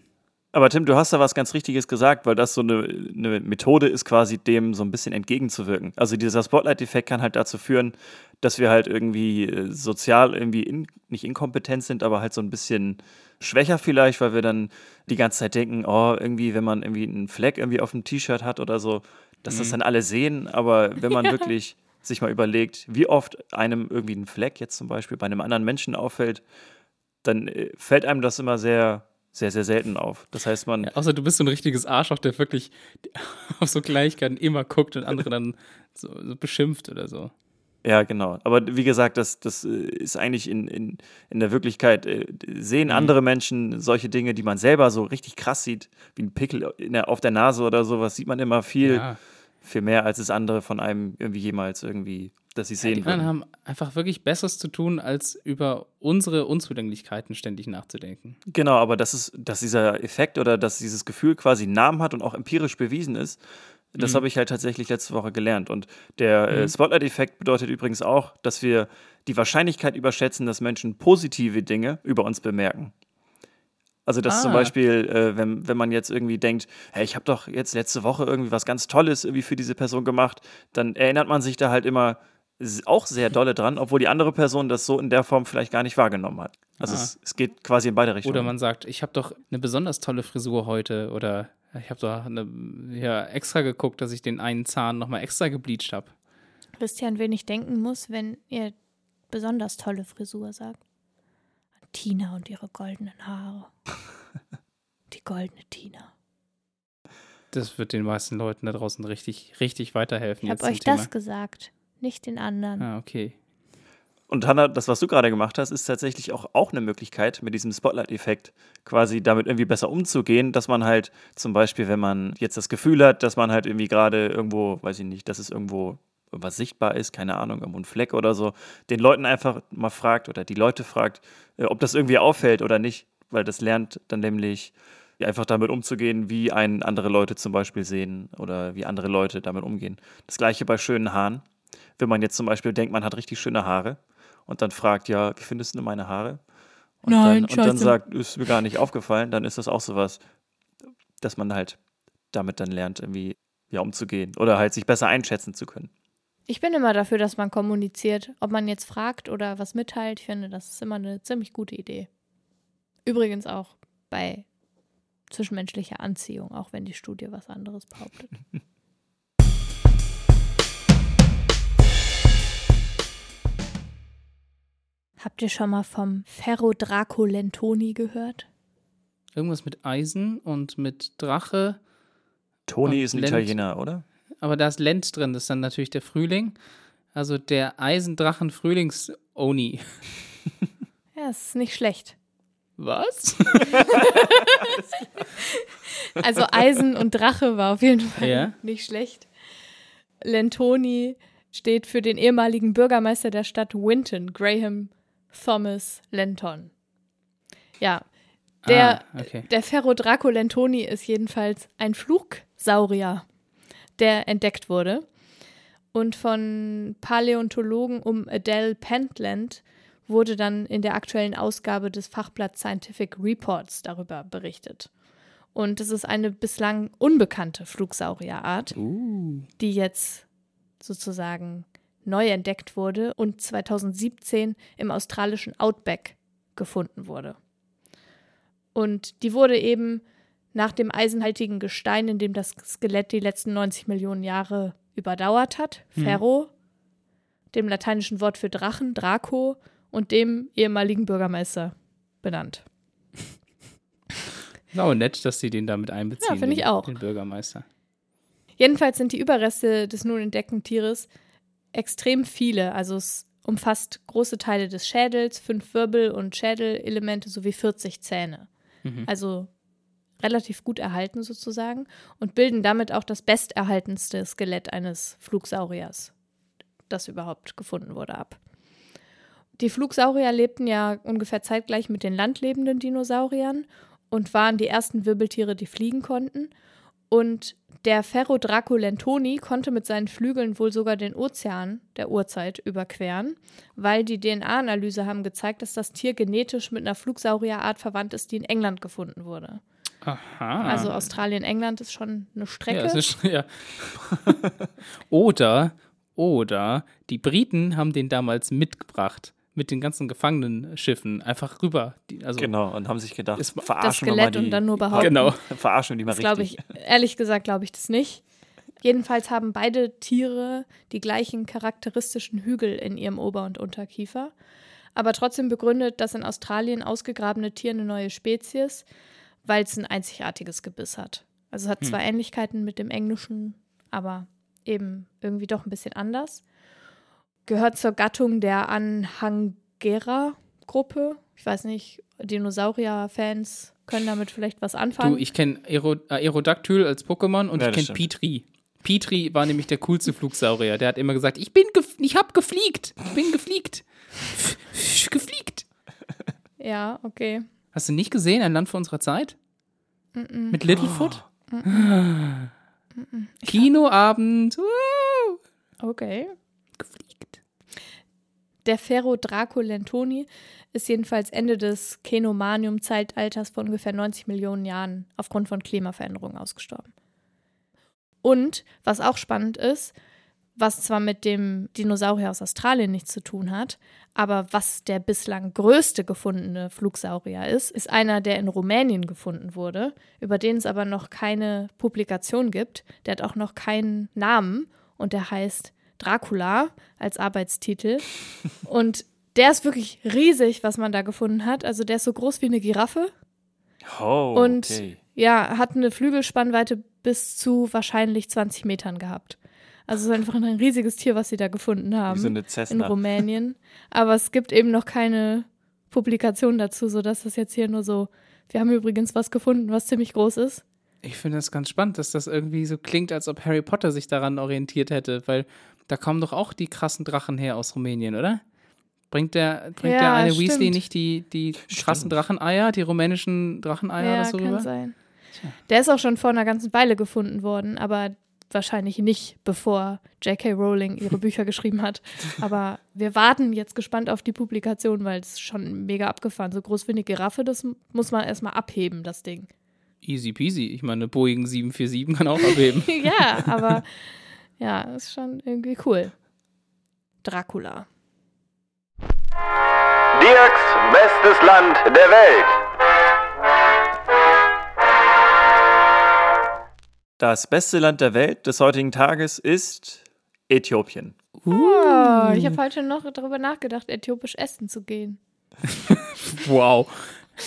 Aber Tim, du hast da was ganz Richtiges gesagt, weil das so eine, eine Methode ist, quasi dem so ein bisschen entgegenzuwirken. Also dieser Spotlight-Effekt kann halt dazu führen, dass wir halt irgendwie äh, sozial irgendwie in, nicht inkompetent sind, aber halt so ein bisschen schwächer vielleicht, weil wir dann die ganze Zeit denken, oh, irgendwie, wenn man irgendwie einen Fleck irgendwie auf dem T-Shirt hat oder so, dass das dann alle sehen. Aber wenn man wirklich sich mal überlegt, wie oft einem irgendwie ein Fleck jetzt zum Beispiel bei einem anderen Menschen auffällt, dann äh, fällt einem das immer sehr, sehr, sehr selten auf. Das heißt, man,
ja, außer du bist so ein richtiges Arschloch, der wirklich auf so Kleinigkeiten immer guckt und andere dann so, so beschimpft oder so.
Ja, genau. Aber wie gesagt, das, das äh, ist eigentlich in, in, in der Wirklichkeit, äh, sehen
Mhm.
andere Menschen solche Dinge, die man selber so richtig krass sieht, wie ein Pickel der, auf der Nase oder sowas, sieht man immer viel,
Ja.
viel mehr, als es andere von einem irgendwie jemals irgendwie, dass sie
Die
sehen
anderen
würden.
haben einfach wirklich Besseres zu tun, als über unsere Unzulänglichkeiten ständig nachzudenken.
Genau, aber dass, es, dass dieser Effekt oder dass dieses Gefühl quasi einen Namen hat und auch empirisch bewiesen ist, das
Mhm.
habe ich halt tatsächlich letzte Woche gelernt. Und der äh,
Mhm.
Spotlight-Effekt bedeutet übrigens auch, dass wir die Wahrscheinlichkeit überschätzen, dass Menschen positive Dinge über uns bemerken. Also, dass zum
Ah.
Beispiel, äh, wenn, wenn man jetzt irgendwie denkt, hey, ich habe doch jetzt letzte Woche irgendwie was ganz Tolles irgendwie für diese Person gemacht, dann erinnert man sich da halt immer auch sehr dolle dran, obwohl die andere Person das so in der Form vielleicht gar nicht wahrgenommen hat. Also,
Ah.
es, es geht quasi in beide Richtungen.
Oder man sagt, ich habe doch eine besonders tolle Frisur heute oder ich habe doch eine, ja, extra geguckt, dass ich den einen Zahn nochmal extra gebleicht habe.
Wisst ihr, an wen ich denken muss, wenn ihr besonders tolle Frisur sagt? An Tina und ihre goldenen Haare. Die goldene Tina.
Das wird den meisten Leuten da draußen richtig, richtig weiterhelfen.
Ich habe euch das gesagt, nicht den anderen.
Ah, okay.
Und Hanna, das, was du gerade gemacht hast, ist tatsächlich auch, auch eine Möglichkeit, mit diesem Spotlight-Effekt quasi damit irgendwie besser umzugehen, dass man halt zum Beispiel, wenn man jetzt das Gefühl hat, dass man halt irgendwie gerade irgendwo, weiß ich nicht, dass es irgendwo was sichtbar ist, keine Ahnung, irgendwo ein Fleck oder so, den Leuten einfach mal fragt oder die Leute fragt, äh, ob das irgendwie auffällt oder nicht, weil das lernt dann nämlich einfach damit umzugehen, wie einen andere Leute zum Beispiel sehen oder wie andere Leute damit umgehen. Das gleiche bei schönen Haaren. Wenn man jetzt zum Beispiel denkt, man hat richtig schöne Haare und dann fragt, ja, wie findest du meine Haare? und,
Nein,
dann, und dann sagt, ist mir gar nicht aufgefallen, dann ist das auch sowas, dass man halt damit dann lernt, irgendwie ja, umzugehen oder halt sich besser einschätzen zu können.
Ich bin immer dafür, dass man kommuniziert, ob man jetzt fragt oder was mitteilt. Ich finde, das ist immer eine ziemlich gute Idee. Übrigens auch bei zwischenmenschlicher Anziehung, auch wenn die Studie was anderes behauptet. Habt ihr schon mal vom Ferro Draco Lentoni gehört?
Irgendwas mit Eisen und mit Drache.
Toni ist ein
Lent-
Italiener, oder?
Aber da ist Lent drin, das ist dann natürlich der Frühling. Also der Eisendrachen-Frühlings-Oni.
Ja, es ist nicht schlecht.
Was?
Also Eisen und Drache war auf jeden Fall
Ja.
nicht schlecht. Lentoni steht für den ehemaligen Bürgermeister der Stadt Winton, Graham Thomas Lenton. Ja, der,
ah, okay.
der Ferro Draco Lentoni ist jedenfalls ein Flugsaurier, der entdeckt wurde. Und von Paläontologen um Adele Pentland wurde dann in der aktuellen Ausgabe des Fachblatts Scientific Reports darüber berichtet. Und es ist eine bislang unbekannte Flugsaurierart,
Uh.
die jetzt sozusagen neu entdeckt wurde und 2017 im australischen Outback gefunden wurde. Und die wurde eben nach dem eisenhaltigen Gestein, in dem das Skelett die letzten 90 Millionen Jahre überdauert hat,
Hm.
Ferro, dem lateinischen Wort für Drachen, Draco, und dem ehemaligen Bürgermeister benannt.
Auch nett, dass sie den damit einbeziehen.
Ja, finde ich auch.
Den Bürgermeister.
Jedenfalls sind die Überreste des nun entdeckten Tieres extrem viele. Also es umfasst große Teile des Schädels, fünf Wirbel- und Schädelelemente sowie 40 Zähne.
Mhm.
Also relativ gut erhalten sozusagen und bilden damit auch das besterhaltenste Skelett eines Flugsauriers, das überhaupt gefunden wurde, ab. Die Flugsaurier lebten ja ungefähr zeitgleich mit den landlebenden Dinosauriern und waren die ersten Wirbeltiere, die fliegen konnten. Und der Ferro Draco Lentoni konnte mit seinen Flügeln wohl sogar den Ozean der Urzeit überqueren, weil die DNA-Analyse haben gezeigt, dass das Tier genetisch mit einer Flugsaurierart verwandt ist, die in England gefunden wurde.
Aha.
Also Australien, England ist schon eine Strecke.
Ja, ist, ja. oder, oder die Briten haben den damals mitgebracht. Mit den ganzen Gefangenenschiffen einfach rüber. Die, also,
Genau, und haben sich gedacht,
Ist- das
verarschen wir
Skelett
mal die,
und dann nur behaupten.
Genau.
Verarschen wir die mal
Das glaube
richtig.
ich, ehrlich gesagt, glaube ich das nicht. Jedenfalls haben beide Tiere die gleichen charakteristischen Hügel in ihrem Ober- und Unterkiefer. Aber trotzdem begründet das in Australien ausgegrabene Tier eine neue Spezies, weil es ein einzigartiges Gebiss hat. Also es hat zwar Ähnlichkeiten mit dem Englischen, aber eben irgendwie doch ein bisschen anders. Gehört zur Gattung der Anhangera-Gruppe. Ich weiß nicht, Dinosaurier-Fans können damit vielleicht was anfangen.
Du, ich kenne Aero, äh, Aerodactyl als Pokémon und
Ja,
ich kenne. Petri. Petri war nämlich der coolste Flugsaurier. Der hat immer gesagt, ich bin, gef ich hab gefliegt. Ich bin gefliegt. gefliegt.
Ja, okay.
Hast du nicht gesehen, ein Land vor unserer Zeit? Mit Littlefoot? Kinoabend. Woo!
Okay.
Gefliegt.
Der Ferro Draco Lentoni ist jedenfalls Ende des Cenomanium-Zeitalters vor ungefähr 90 Millionen Jahren aufgrund von Klimaveränderungen ausgestorben. Und was auch spannend ist, was zwar mit dem Dinosaurier aus Australien nichts zu tun hat, aber was der bislang größte gefundene Flugsaurier ist, ist einer, der in Rumänien gefunden wurde, über den es aber noch keine Publikation gibt. Der hat auch noch keinen Namen und der heißt Dracula als Arbeitstitel. Und der ist wirklich riesig, was man da gefunden hat. Also der ist so groß wie eine Giraffe.
Oh,
Und
okay.
ja, hat eine Flügelspannweite bis zu wahrscheinlich 20 Metern gehabt. Also es ist einfach ein riesiges Tier, was sie da gefunden haben
Wie so eine
in
Cessna.
Rumänien. Aber es gibt eben noch keine Publikation dazu, sodass das jetzt hier nur so, wir haben übrigens was gefunden, was ziemlich groß ist.
Ich finde das ganz spannend, dass das irgendwie so klingt, als ob Harry Potter sich daran orientiert hätte, weil da kommen doch auch die krassen Drachen her aus Rumänien, oder? Bringt der, bringt
Ja,
der eine
stimmt.
Weasley nicht die, die krassen Dracheneier, die rumänischen Dracheneier
ja,
oder so
kann
rüber?
sein. Der ist auch schon vor einer ganzen Weile gefunden worden, aber wahrscheinlich nicht, bevor J.K. Rowling ihre Bücher geschrieben hat. Aber wir warten jetzt gespannt auf die Publikation, weil es schon mega abgefahren. So groß wie eine Giraffe, das muss man erstmal abheben, das Ding.
Easy peasy. Ich meine, Boeing 747 kann auch abheben.
ja, aber ja, ist schon irgendwie cool. Dracula.
Dirks bestes Land der Welt.
Das beste Land der Welt des heutigen Tages ist Äthiopien.
Oh, ich habe heute noch darüber nachgedacht, äthiopisch essen zu gehen.
wow.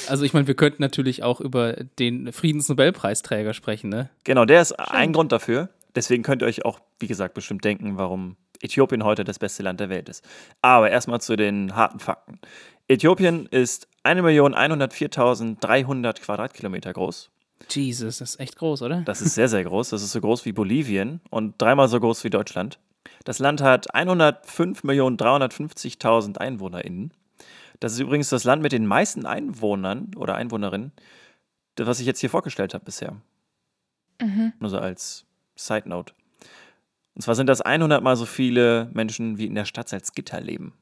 Also ich meine, wir könnten natürlich auch über den Friedensnobelpreisträger sprechen, ne?
Genau, der ist Stimmt. ein Grund dafür. Deswegen könnt ihr euch auch, wie gesagt, bestimmt denken, warum Äthiopien heute das beste Land der Welt ist. Aber erstmal zu den harten Fakten. Äthiopien ist 1.104.300 Quadratkilometer groß.
Jesus, das ist echt groß, oder?
Das ist sehr, sehr groß. Das ist so groß wie Bolivien und dreimal so groß wie Deutschland. Das Land hat 105.350.000 EinwohnerInnen. Das ist übrigens das Land mit den meisten Einwohnern oder Einwohnerinnen, was ich jetzt hier vorgestellt habe bisher. Mhm. Nur so als Side Note. Und zwar sind das 100 mal so viele Menschen, wie in der Stadt Salzgitter leben.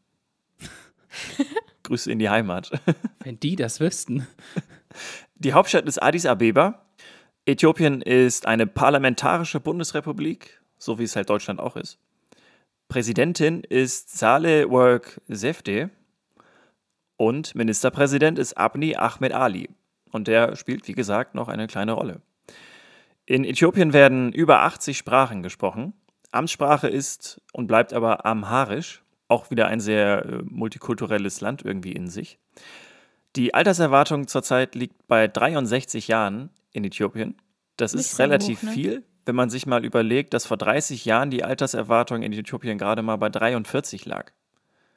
Grüße in die Heimat.
Wenn die das wüssten.
Die Hauptstadt ist Addis Abeba. Äthiopien ist eine parlamentarische Bundesrepublik, so wie es halt Deutschland auch ist. Präsidentin ist Saleh Work Sefde und Ministerpräsident ist Abni Ahmed Ali. Und der spielt, wie gesagt, noch eine kleine Rolle. In Äthiopien werden über 80 Sprachen gesprochen. Amtssprache ist und bleibt aber Amharisch, auch wieder ein sehr äh, multikulturelles Land irgendwie in sich. Die Alterserwartung zurzeit liegt bei 63 Jahren in Äthiopien. Das Nicht ist relativ hoch, ne? viel, wenn man sich mal überlegt, dass vor 30 Jahren die Alterserwartung in Äthiopien gerade mal bei 43 lag.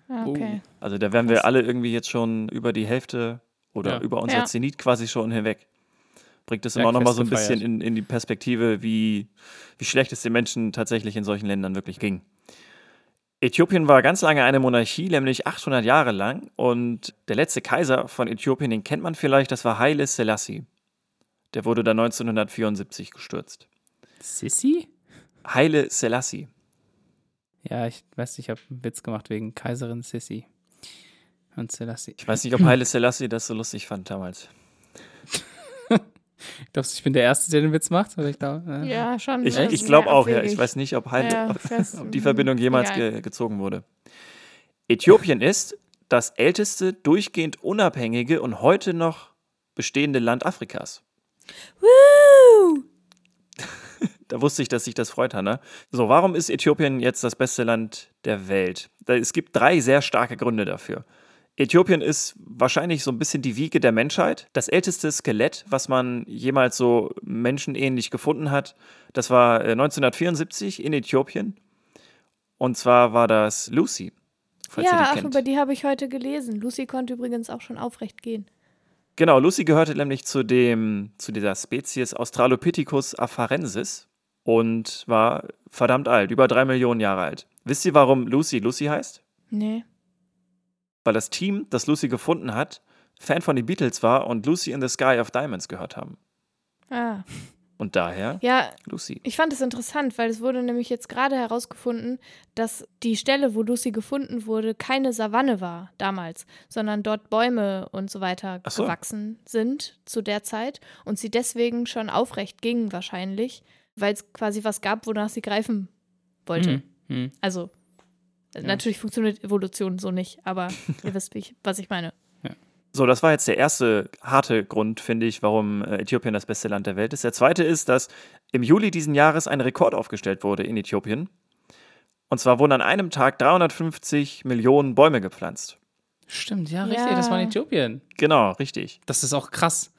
Ah, okay.
Also da wären wir alle irgendwie jetzt schon über die Hälfte oder ja. über unser ja. Zenit quasi schon hinweg. Bringt das immer noch mal so ein bisschen in, in die Perspektive, wie, wie schlecht es den Menschen tatsächlich in solchen Ländern wirklich ging. Äthiopien war ganz lange eine Monarchie, nämlich 800 Jahre lang. Und der letzte Kaiser von Äthiopien, den kennt man vielleicht, das war Haile Selassie. Der wurde da 1974 gestürzt.
Sissi?
Haile Selassie.
Ja, ich weiß nicht, ich habe einen Witz gemacht wegen Kaiserin Sissi und Selassie.
Ich weiß nicht, ob Haile Selassie das so lustig fand damals.
Glaubst du, ich bin der Erste, der den Witz macht? Ich glaub,
äh. Ja, schon.
Ich, ich glaube auch, ja. Ich weiß nicht, ob, Heil, ja, ob die Verbindung jemals ge gezogen wurde. Äthiopien ist das älteste durchgehend unabhängige und heute noch bestehende Land Afrikas.
Woo!
da wusste ich, dass sich das freut, Hanna. So, warum ist Äthiopien jetzt das beste Land der Welt? Es gibt drei sehr starke Gründe dafür. Äthiopien ist wahrscheinlich so ein bisschen die Wiege der Menschheit. Das älteste Skelett, was man jemals so menschenähnlich gefunden hat, das war 1974 äh, in Äthiopien. Und zwar war das Lucy.
Falls ja, ach, über die habe ich heute gelesen. Lucy konnte übrigens auch schon aufrecht gehen.
Genau, Lucy gehörte nämlich zu, dem, zu dieser Spezies Australopithecus afarensis und war verdammt alt, über drei Millionen Jahre alt. Wisst ihr, warum Lucy Lucy heißt?
Nee
weil das Team, das Lucy gefunden hat, Fan von den Beatles war und Lucy in the Sky of Diamonds gehört haben.
Ah.
Und daher
ja,
Lucy.
Ich fand es interessant, weil es wurde nämlich jetzt gerade herausgefunden, dass die Stelle, wo Lucy gefunden wurde, keine Savanne war damals, sondern dort Bäume und so weiter so. gewachsen sind zu der Zeit und sie deswegen schon aufrecht ging wahrscheinlich, weil es quasi was gab, wonach sie greifen wollte. Hm, hm. Also ja. Natürlich funktioniert Evolution so nicht, aber ihr wisst, ich, was ich meine.
Ja. So, das war jetzt der erste harte Grund, finde ich, warum äh, Äthiopien das beste Land der Welt ist. Der zweite ist, dass im Juli diesen Jahres ein Rekord aufgestellt wurde in Äthiopien. Und zwar wurden an einem Tag 350 Millionen Bäume gepflanzt.
Stimmt, ja, richtig, ja. das war in Äthiopien.
Genau, richtig.
Das ist auch krass.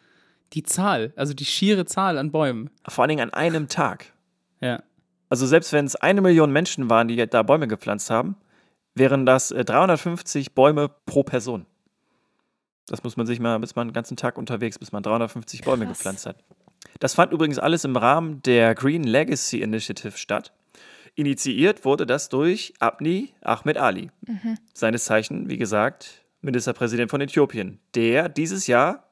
Die Zahl, also die schiere Zahl an Bäumen.
Vor allen Dingen an einem Tag.
Ja.
Also selbst wenn es eine Million Menschen waren, die da Bäume gepflanzt haben, wären das 350 äh, Bäume pro Person. Das muss man sich mal, bis man den ganzen Tag unterwegs, bis man 350 Bäume Krass. gepflanzt hat. Das fand übrigens alles im Rahmen der Green Legacy Initiative statt. Initiiert wurde das durch Abni Ahmed Ali, mhm. seines Zeichen, wie gesagt, Ministerpräsident von Äthiopien, der dieses Jahr,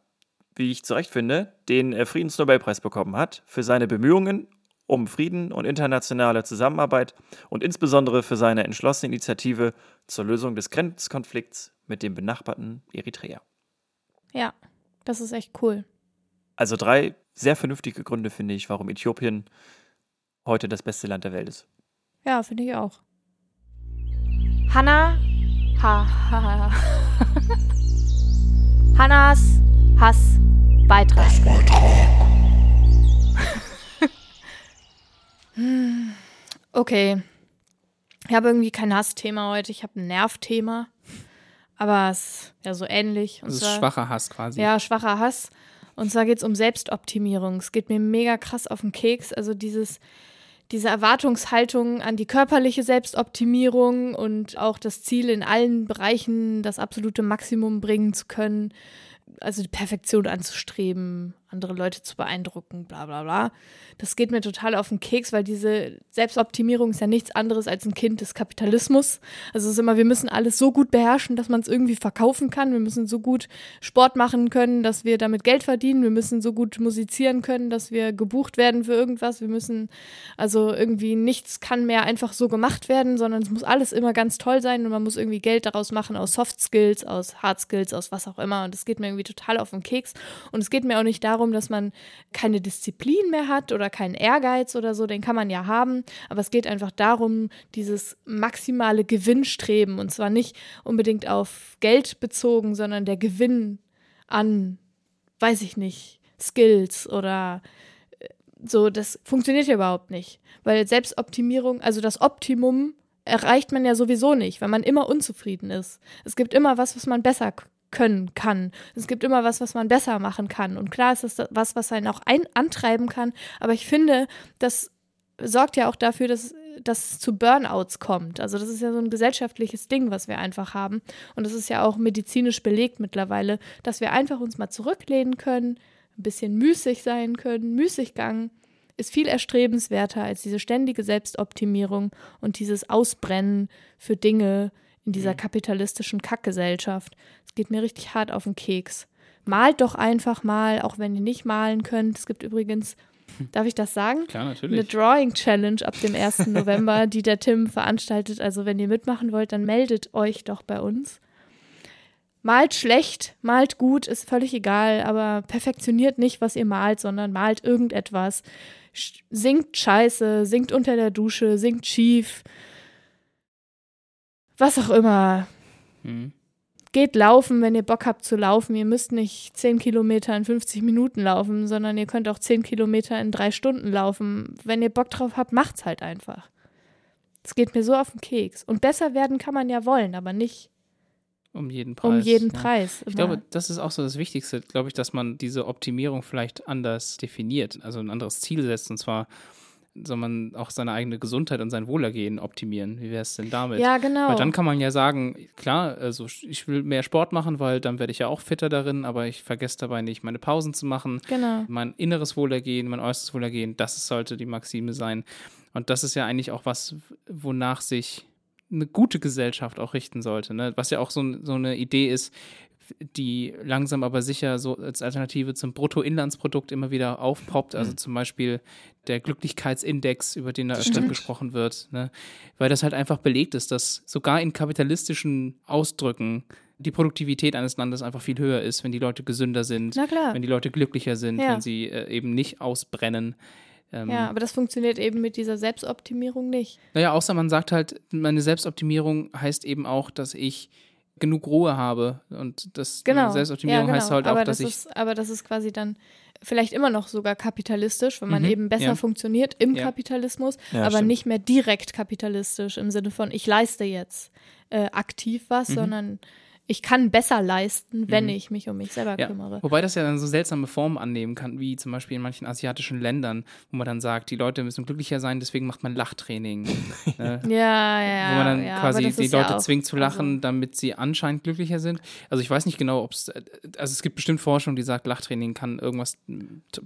wie ich zu Recht finde, den äh, Friedensnobelpreis bekommen hat für seine Bemühungen um Frieden und internationale Zusammenarbeit und insbesondere für seine entschlossene Initiative zur Lösung des Grenzkonflikts mit dem benachbarten Eritrea.
Ja, das ist echt cool.
Also drei sehr vernünftige Gründe, finde ich, warum Äthiopien heute das beste Land der Welt ist.
Ja, finde ich auch. Hanna. Ha, ha, ha. Hannas Hass Beitrag. Hm, okay. Ich habe irgendwie kein Hassthema heute, ich habe ein Nervthema. Aber es ist ja so ähnlich. Und
Das ist
zwar-
schwacher Hass quasi.
ja, schwacher Hass. Und zwar geht es um Selbstoptimierung. Es geht mir mega krass auf den Keks. Also dieses, diese Erwartungshaltung an die körperliche Selbstoptimierung und auch das Ziel, in allen Bereichen das absolute Maximum bringen zu können. Also die Perfektion anzustreben, andere Leute zu beeindrucken, bla bla bla. Das geht mir total auf den Keks, weil diese Selbstoptimierung ist ja nichts anderes als ein Kind des Kapitalismus. Also es ist immer, wir müssen alles so gut beherrschen, dass man es irgendwie verkaufen kann. Wir müssen so gut Sport machen können, dass wir damit Geld verdienen. Wir müssen so gut musizieren können, dass wir gebucht werden für irgendwas. Wir müssen, also irgendwie nichts kann mehr einfach so gemacht werden, sondern es muss alles immer ganz toll sein und man muss irgendwie Geld daraus machen aus Soft Skills, aus Hard Skills, aus was auch immer. Und das geht mir irgendwie total auf den Keks. Und es geht mir auch nicht darum, dass man keine Disziplin mehr hat oder keinen Ehrgeiz oder so, den kann man ja haben. Aber es geht einfach darum, dieses maximale Gewinnstreben und zwar nicht unbedingt auf Geld bezogen, sondern der Gewinn an, weiß ich nicht, Skills oder äh, so, das funktioniert ja überhaupt nicht. Weil Selbstoptimierung, also das Optimum erreicht man ja sowieso nicht, weil man immer unzufrieden ist. Es gibt immer was, was man besser können kann. Es gibt immer was, was man besser machen kann. Und klar ist das was, was einen auch ein antreiben kann. Aber ich finde, das sorgt ja auch dafür, dass, dass es zu Burnouts kommt. Also das ist ja so ein gesellschaftliches Ding, was wir einfach haben. Und das ist ja auch medizinisch belegt mittlerweile, dass wir einfach uns mal zurücklehnen können, ein bisschen müßig sein können. Müßiggang ist viel erstrebenswerter als diese ständige Selbstoptimierung und dieses Ausbrennen für Dinge in dieser kapitalistischen Kackgesellschaft. Es geht mir richtig hart auf den Keks. Malt doch einfach mal, auch wenn ihr nicht malen könnt. Es gibt übrigens, darf ich das sagen?
Klar,
Eine
natürlich.
Drawing Challenge ab dem 1. November, die der Tim veranstaltet. Also wenn ihr mitmachen wollt, dann meldet euch doch bei uns. Malt schlecht, malt gut, ist völlig egal, aber perfektioniert nicht, was ihr malt, sondern malt irgendetwas. Singt scheiße, singt unter der Dusche, singt schief. Was auch immer.
Hm.
Geht laufen, wenn ihr Bock habt zu laufen. Ihr müsst nicht 10 Kilometer in 50 Minuten laufen, sondern ihr könnt auch 10 Kilometer in drei Stunden laufen. Wenn ihr Bock drauf habt, macht's halt einfach. Es geht mir so auf den Keks. Und besser werden kann man ja wollen, aber nicht
Um jeden Preis.
um jeden
ja.
Preis.
Ich glaube, das ist auch so das Wichtigste, glaube ich, dass man diese Optimierung vielleicht anders definiert, also ein anderes Ziel setzt. Und zwar soll man auch seine eigene Gesundheit und sein Wohlergehen optimieren. Wie wäre es denn damit?
ja, genau.
Weil dann kann man ja sagen, klar, also ich will mehr Sport machen, weil dann werde ich ja auch fitter darin, aber ich vergesse dabei nicht, meine Pausen zu machen.
genau.
Mein inneres Wohlergehen, mein äußeres Wohlergehen, das sollte die Maxime sein. Und das ist ja eigentlich auch was, wonach sich eine gute Gesellschaft auch richten sollte. Ne? Was ja auch so, so eine Idee ist, die langsam aber sicher so als Alternative zum Bruttoinlandsprodukt immer wieder aufpoppt. Also zum Beispiel der Glücklichkeitsindex, über den da öfter gesprochen wird. Ne? Weil das halt einfach belegt ist, dass sogar in kapitalistischen Ausdrücken die Produktivität eines Landes einfach viel höher ist, wenn die Leute gesünder sind, wenn die Leute glücklicher sind,
Ja.
wenn sie äh, eben nicht ausbrennen. Ähm,
Ja, aber das funktioniert eben mit dieser Selbstoptimierung nicht.
Naja, außer man sagt halt, meine Selbstoptimierung heißt eben auch, dass ich genug Ruhe habe. Und das
Genau.
Selbstoptimierung
ja, genau.
heißt halt
aber
auch, dass
das
ich.
Ist, aber das ist quasi dann vielleicht immer noch sogar kapitalistisch, wenn man
Mhm,
eben besser
ja.
funktioniert im
Ja.
Kapitalismus,
Ja,
aber
stimmt.
nicht mehr direkt kapitalistisch im Sinne von, ich leiste jetzt äh, aktiv was,
Mhm.
sondern ich kann besser leisten, wenn
Mhm.
ich mich um mich selber
Ja,
kümmere.
wobei das ja dann so seltsame Formen annehmen kann, wie zum Beispiel in manchen asiatischen Ländern, wo man dann sagt, die Leute müssen glücklicher sein, deswegen macht man Lachtraining. ne?
Ja, ja,
wo man dann
ja,
quasi die
ja
Leute
auch-
zwingt zu lachen,
also-
damit sie anscheinend glücklicher sind. Also ich weiß nicht genau, ob es, also es gibt bestimmt Forschung, die sagt, Lachtraining kann irgendwas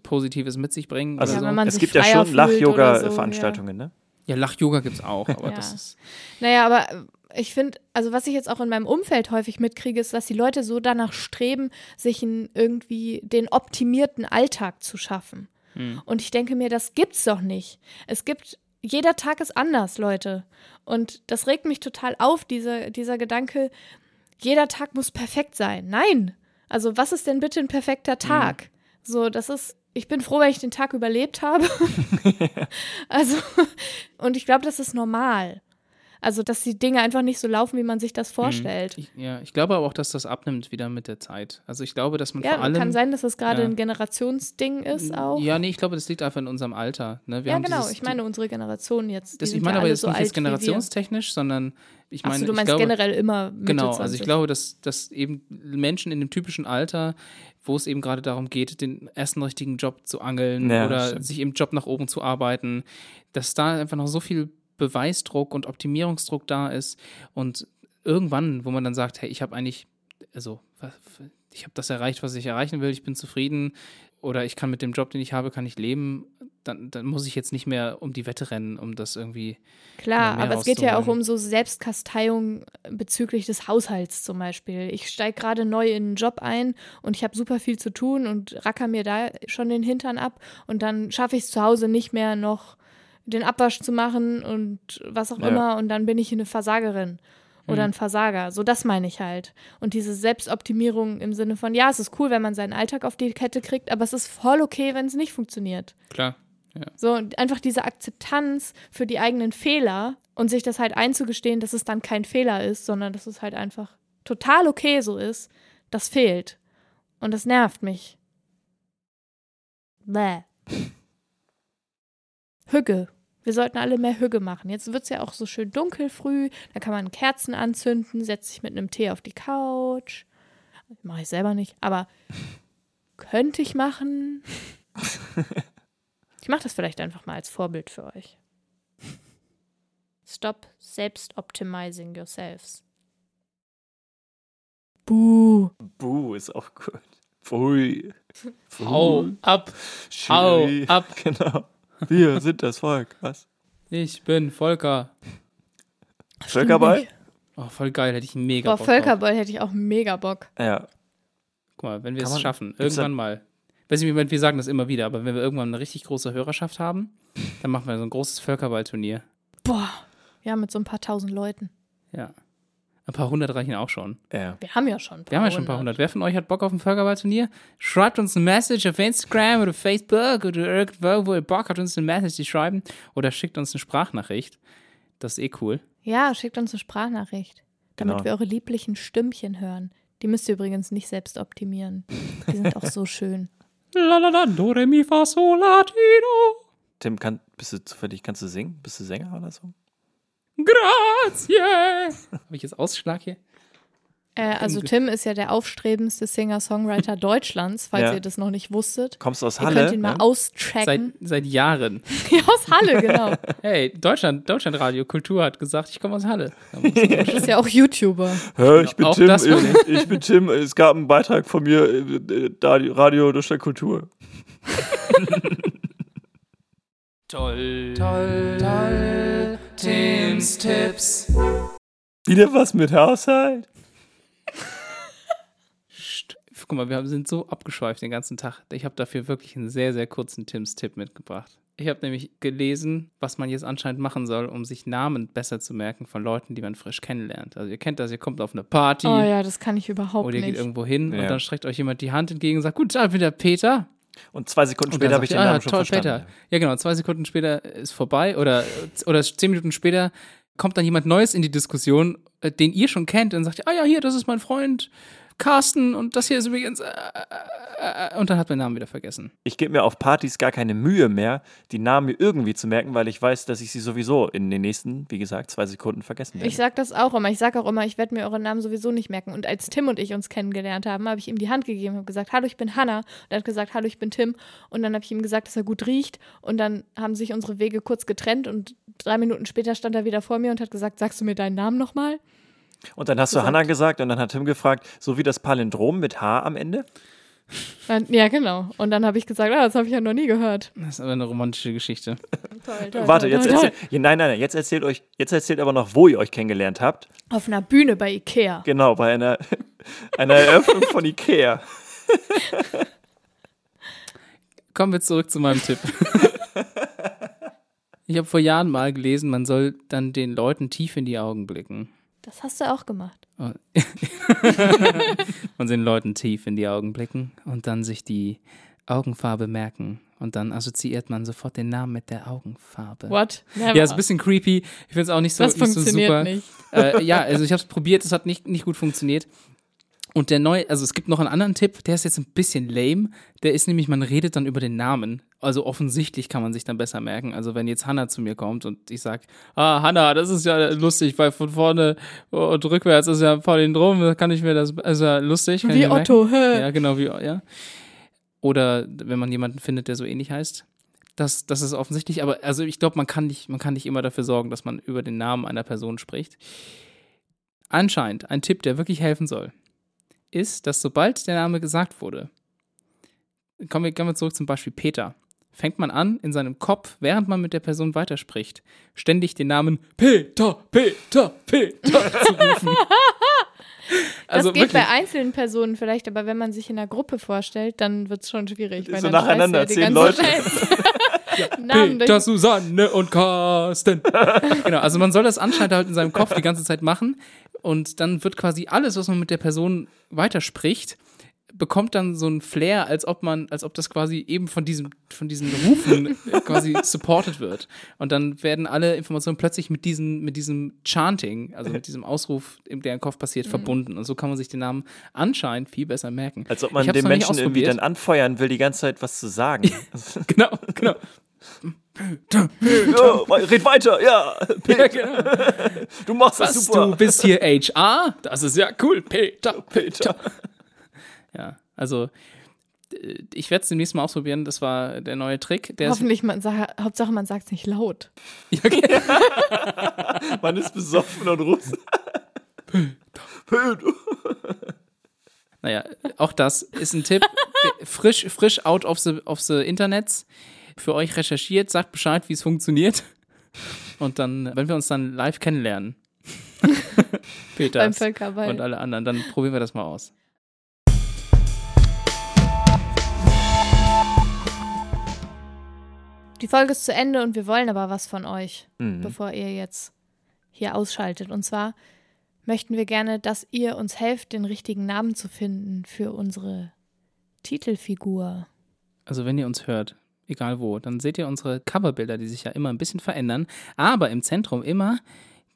Positives mit sich bringen.
Also
Ja,
so.
man
es
sich
gibt ja schon
oder so,
Lach-Yoga-Veranstaltungen, ne?
ja, Lach-Yoga gibt es auch, aber
Ja.
das ist,
Naja, aber äh, ich finde, also was ich jetzt auch in meinem Umfeld häufig mitkriege, ist, dass die Leute so danach streben, sich einen, irgendwie den optimierten Alltag zu schaffen. Und ich denke mir, das gibt's doch nicht. Es gibt, jeder Tag ist anders, Leute. Und das regt mich total auf, dieser, dieser Gedanke, jeder Tag muss perfekt sein. Nein. Also, was ist denn bitte ein perfekter Tag? So, das ist, ich bin froh, weil ich den Tag überlebt habe. also, und ich glaube, das ist normal. Also, dass die Dinge einfach nicht so laufen, wie man sich das vorstellt.
Ich, ja, ich glaube aber auch, dass das abnimmt wieder mit der Zeit. Also ich glaube, dass man
Ja,
vor allem.
kann sein, dass das gerade
ja.
ein Generationsding ist auch.
Ja, nee, ich glaube, das liegt einfach in unserem Alter. Ne? Wir
Ja,
haben
genau.
Dieses,
ich meine unsere Generation jetzt.
Das, ich meine
ja
aber jetzt
so
nicht jetzt generationstechnisch, sondern ich meine,
Achso, du
ich
meinst
glaube,
generell immer Mitte
Genau,
20.
also ich glaube, dass, dass eben Menschen in dem typischen Alter, wo es eben gerade darum geht, den ersten richtigen Job zu angeln
Ja,
oder
stimmt.
sich im Job nach oben zu arbeiten, dass da einfach noch so viel Beweisdruck und Optimierungsdruck da ist und irgendwann, wo man dann sagt, hey, ich habe eigentlich, also ich habe das erreicht, was ich erreichen will, ich bin zufrieden oder ich kann mit dem Job, den ich habe, kann ich leben, dann, dann muss ich jetzt nicht mehr um die Wette rennen, um das irgendwie
Klar, aber es geht ja auch um so Selbstkasteiung bezüglich des Haushalts zum Beispiel. Ich steige gerade neu in einen Job ein und ich habe super viel zu tun und racker mir da schon den Hintern ab und dann schaffe ich es zu Hause nicht mehr noch den Abwasch zu machen und was auch
Ja.
immer und dann bin ich eine Versagerin oder ein Versager. So, das meine ich halt. Und diese Selbstoptimierung im Sinne von, ja, es ist cool, wenn man seinen Alltag auf die Kette kriegt, aber es ist voll okay, wenn es nicht funktioniert.
klar.
So, und einfach diese Akzeptanz für die eigenen Fehler und sich das halt einzugestehen, dass es dann kein Fehler ist, sondern dass es halt einfach total okay so ist, das fehlt. Und das nervt mich. Bäh. Hügge. Wir sollten alle mehr Hügge machen. Jetzt wird es ja auch so schön dunkel früh. Da kann man Kerzen anzünden, setzt sich mit einem Tee auf die Couch. Mache ich selber nicht, aber könnte ich machen. Ich mache das vielleicht einfach mal als Vorbild für euch. Stop selbst optimizing yourselves. Buh.
Buh, ist auch gut. Pfui. Pfui.
Hau ab, hau
Schiri.
ab.
Genau. Wir sind das Volk. Was?
Ich bin Volker.
Völkerball?
Oh, voll geil, hätte ich mega
Boah,
Bock drauf.
Völkerball hätte ich auch mega Bock.
Ja.
Guck mal, wenn wir
Kann
es
man-
schaffen, irgendwann mal. Weiß nicht, wir sagen das immer wieder, aber wenn wir irgendwann eine richtig große Hörerschaft haben, dann machen wir so ein großes Völkerballturnier.
Boah. Ja, mit so ein paar tausend Leuten.
Ja. Ein paar hundert reichen auch schon.
Ja.
Wir haben ja schon ein paar
Wir haben ja schon ein paar hundert. Wer von euch hat Bock auf ein Völkerballturnier? Schreibt uns eine Message auf Instagram oder Facebook oder irgendwo, wo ihr Bock habt, uns eine Message zu schreiben. Oder schickt uns eine Sprachnachricht. Das ist eh cool.
Ja, schickt uns eine Sprachnachricht, damit
Genau.
wir eure lieblichen Stimmchen hören. Die müsst ihr übrigens nicht selbst optimieren. Die sind auch so schön.
La la la, do re mi fa sol latino.
Tim, kann, bist du zufällig, kannst du singen? Bist du Sänger oder so?
Grazie. Habe ich jetzt Ausschlag hier?
Äh, also Tim ist ja der aufstrebendste Singer-Songwriter Deutschlands, falls
Ja.
ihr das noch nicht wusstet.
Kommst du aus
Ihr
Halle?
könnt ihn mal
ne?
Seit,
auschecken.
seit Jahren.
Ja, aus Halle, genau.
Hey, Deutschland, Deutschlandradio Kultur hat gesagt, ich komme aus Halle.
Du bist ja auch YouTuber.
Hä, ich bin
Auch
Tim.
das
Ich, ich bin Tim. Es gab einen Beitrag von mir, äh, äh, Radio, Radio Deutschland Kultur.
Toll, toll, toll. Tims Tipps.
Wieder was mit Haushalt?
Guck mal, wir sind so abgeschweift den ganzen Tag. Ich habe dafür wirklich einen sehr, sehr kurzen Tims Tipp mitgebracht. Ich habe nämlich gelesen, was man jetzt anscheinend machen soll, um sich Namen besser zu merken von Leuten, die man frisch kennenlernt. Also ihr kennt das, ihr kommt auf eine Party
Oh ja, das kann ich überhaupt
oder ihr geht
nicht.
irgendwo hin
Ja.
und dann streckt euch jemand die Hand entgegen und sagt, guten Tag, ich bin der Peter.
Und zwei Sekunden
Und
später habe ich den
ihr,
Namen
ah,
schon
toll,
verstanden.
Peter. Ja, genau. Zwei Sekunden später ist vorbei oder, oder zehn Minuten später kommt dann jemand Neues in die Diskussion, äh, den ihr schon kennt und sagt, ah ja, hier, das ist mein Freund Carsten und das hier ist übrigens, äh, äh, äh, und dann hat mein Namen wieder vergessen.
Ich gebe mir auf Partys gar keine Mühe mehr, die Namen mir irgendwie zu merken, weil ich weiß, dass ich sie sowieso in den nächsten, wie gesagt, zwei Sekunden vergessen werde.
Ich sag das auch immer. Ich sag auch immer, ich werde mir euren Namen sowieso nicht merken. Und als Tim und ich uns kennengelernt haben, habe ich ihm die Hand gegeben und gesagt, hallo, ich bin Hanna. Und er hat gesagt, hallo, ich bin Tim. Und dann habe ich ihm gesagt, dass er gut riecht. Und dann haben sich unsere Wege kurz getrennt und drei Minuten später stand er wieder vor mir und hat gesagt, sagst du mir deinen Namen nochmal?
Und dann hast du
gesagt.
Hanna gesagt und dann hat Tim gefragt, so wie das Palindrom mit H am Ende?
Ja, genau. Und dann habe ich gesagt, ah, das habe ich ja noch nie gehört.
Das ist aber eine romantische Geschichte.
Toll, toll,
Warte,
toll,
jetzt erzählt. Nein, nein, nein, jetzt erzählt euch, jetzt erzählt aber noch, wo ihr euch kennengelernt habt.
Auf einer Bühne bei Ikea.
Genau, bei einer, einer Eröffnung von Ikea.
kommen wir zurück zu meinem Tipp. Ich habe vor Jahren mal gelesen, man soll dann den Leuten tief in die Augen blicken.
Das hast du auch gemacht.
Man soll den Leuten tief in die Augen blicken und dann sich die Augenfarbe merken. Und dann assoziiert man sofort den Namen mit der Augenfarbe.
What? Never.
Ja, ist ein bisschen creepy. Ich finde es auch nicht so,
das
nicht so
funktioniert
super.
nicht.
Äh, ja, also ich habe es probiert, es hat nicht, nicht gut funktioniert. Und der neue, also es gibt noch einen anderen Tipp, der ist jetzt ein bisschen lame. Der ist nämlich, man redet dann über den Namen. Also offensichtlich kann man sich dann besser merken. Also wenn jetzt Hannah zu mir kommt und ich sage, ah, Hannah, das ist ja lustig, weil von vorne und rückwärts ist ja Palindrom, da kann ich mir das, ist ja lustig.
Wie. Otto. hä?
Ja, genau, wie, ja. Oder wenn man jemanden findet, der so ähnlich heißt. Das, das ist offensichtlich, aber also ich glaube, man kann nicht, man kann nicht immer dafür sorgen, dass man über den Namen einer Person spricht. Anscheinend, ein Tipp, der wirklich helfen soll, ist, dass sobald der Name gesagt wurde, kommen wir, kommen wir zurück zum Beispiel Peter, fängt man an, in seinem Kopf, während man mit der Person weiterspricht, ständig den Namen Peter, Peter, Peter zu rufen.
Das
Also
geht
wirklich.
bei einzelnen Personen vielleicht, aber wenn man sich in einer Gruppe vorstellt, dann wird es schon schwierig. Weil
So
dann
nacheinander, zehn Leute.
Zeit Namen
Peter,
durch.
Susanne und Carsten. genau, also man soll das anscheinend halt in seinem Kopf die ganze Zeit machen und dann wird quasi alles, was man mit der Person weiterspricht, bekommt dann so ein Flair, als ob man, als ob das quasi eben von diesem, von diesen Rufen äh, quasi supported wird. Und dann werden alle Informationen plötzlich mit diesem, mit diesem Chanting, also mit diesem Ausruf, der im Kopf passiert,
Mhm.
verbunden. Und so kann man sich den Namen anscheinend viel besser merken.
Als ob man den Menschen irgendwie dann anfeuern will, die ganze Zeit was zu sagen.
Genau, genau.
ja, red weiter, ja.
Ja, genau.
Du machst das
Was,
super.
du bist hier HR? Das ist ja cool. Peter,
Peter.
Ja, also äh, ich werde es demnächst mal ausprobieren. Das war der neue Trick. Der
Hoffentlich, man sa Hauptsache man sagt es nicht laut.
ja, okay.
Man ist besoffen und ruft.
Naja, auch das ist ein Tipp. Frisch, frisch out of the, of the Internets. Für euch recherchiert, sagt Bescheid, wie es funktioniert. Und dann, wenn wir uns dann live kennenlernen, Peter und alle anderen, dann probieren wir das mal aus.
Die Folge ist zu Ende und wir wollen aber was von euch,
Mhm.
bevor ihr jetzt hier ausschaltet. Und zwar möchten wir gerne, dass ihr uns helft, den richtigen Namen zu finden für unsere Titelfigur.
Also wenn ihr uns hört, egal wo, dann seht ihr unsere Coverbilder, die sich ja immer ein bisschen verändern, aber im Zentrum immer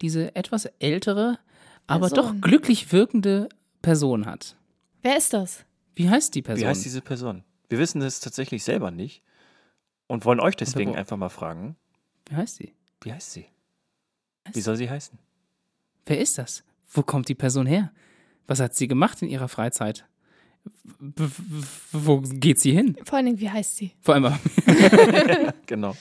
diese etwas ältere, aber doch
Person.
glücklich wirkende Person hat.
Wer ist das?
Wie heißt die Person?
Wie heißt diese Person? Wir wissen es tatsächlich selber nicht und wollen euch deswegen einfach mal fragen,
Wie heißt sie?
wie heißt sie?
Heißt
Wie soll sie heißen?
Wer ist das? Wo kommt die Person her? Was hat sie gemacht in ihrer Freizeit? W- wo geht sie hin?
Vor allen Dingen, wie heißt sie?
Vor allem,
Genau.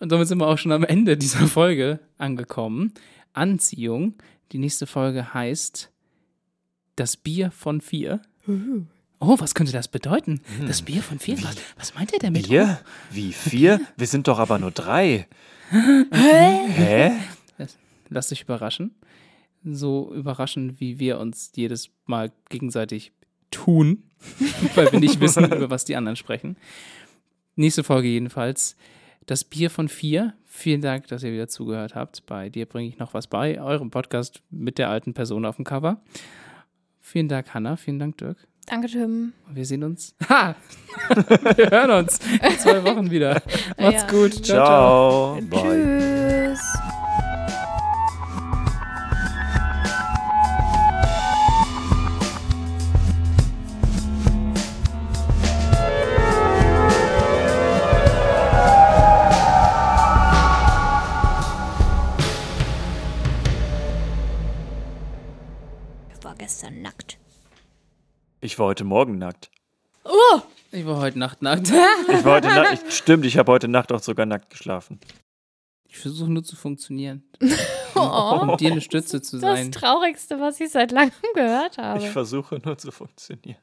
und damit sind wir auch schon am Ende dieser Folge angekommen. Anziehung. Die nächste Folge heißt Das Bier von vier. Oh, was könnte das bedeuten? Das Bier von vier? Was, was meint er damit?
Wir? Wie vier? Wir sind doch aber nur drei. Hä?
Lasst euch überraschen. So überraschend, wie wir uns jedes Mal gegenseitig tun, weil wir nicht wissen, über was die anderen sprechen. Nächste Folge jedenfalls. Das Bier von vier. Vielen Dank, dass ihr wieder zugehört habt. Bei dir bringe ich noch was bei, eurem Podcast mit der alten Person auf dem Cover. Vielen Dank, Hanna. Vielen Dank, Dirk.
Danke, Tim.
Wir sehen uns. Ha! wir hören uns in zwei Wochen wieder. Macht's
Ja.
gut. Ciao, ciao.
Ciao. Bye.
Tschüss.
Ich war heute Morgen nackt.
Oh,
Ich war heute Nacht nackt.
Ich war heute nackt. Ich, stimmt, ich habe heute Nacht auch sogar nackt geschlafen.
Ich versuche nur zu funktionieren.
oh.
Um dir eine Stütze zu
Das
sein.
Traurigste, was ich seit langem gehört habe.
Ich versuche nur zu funktionieren.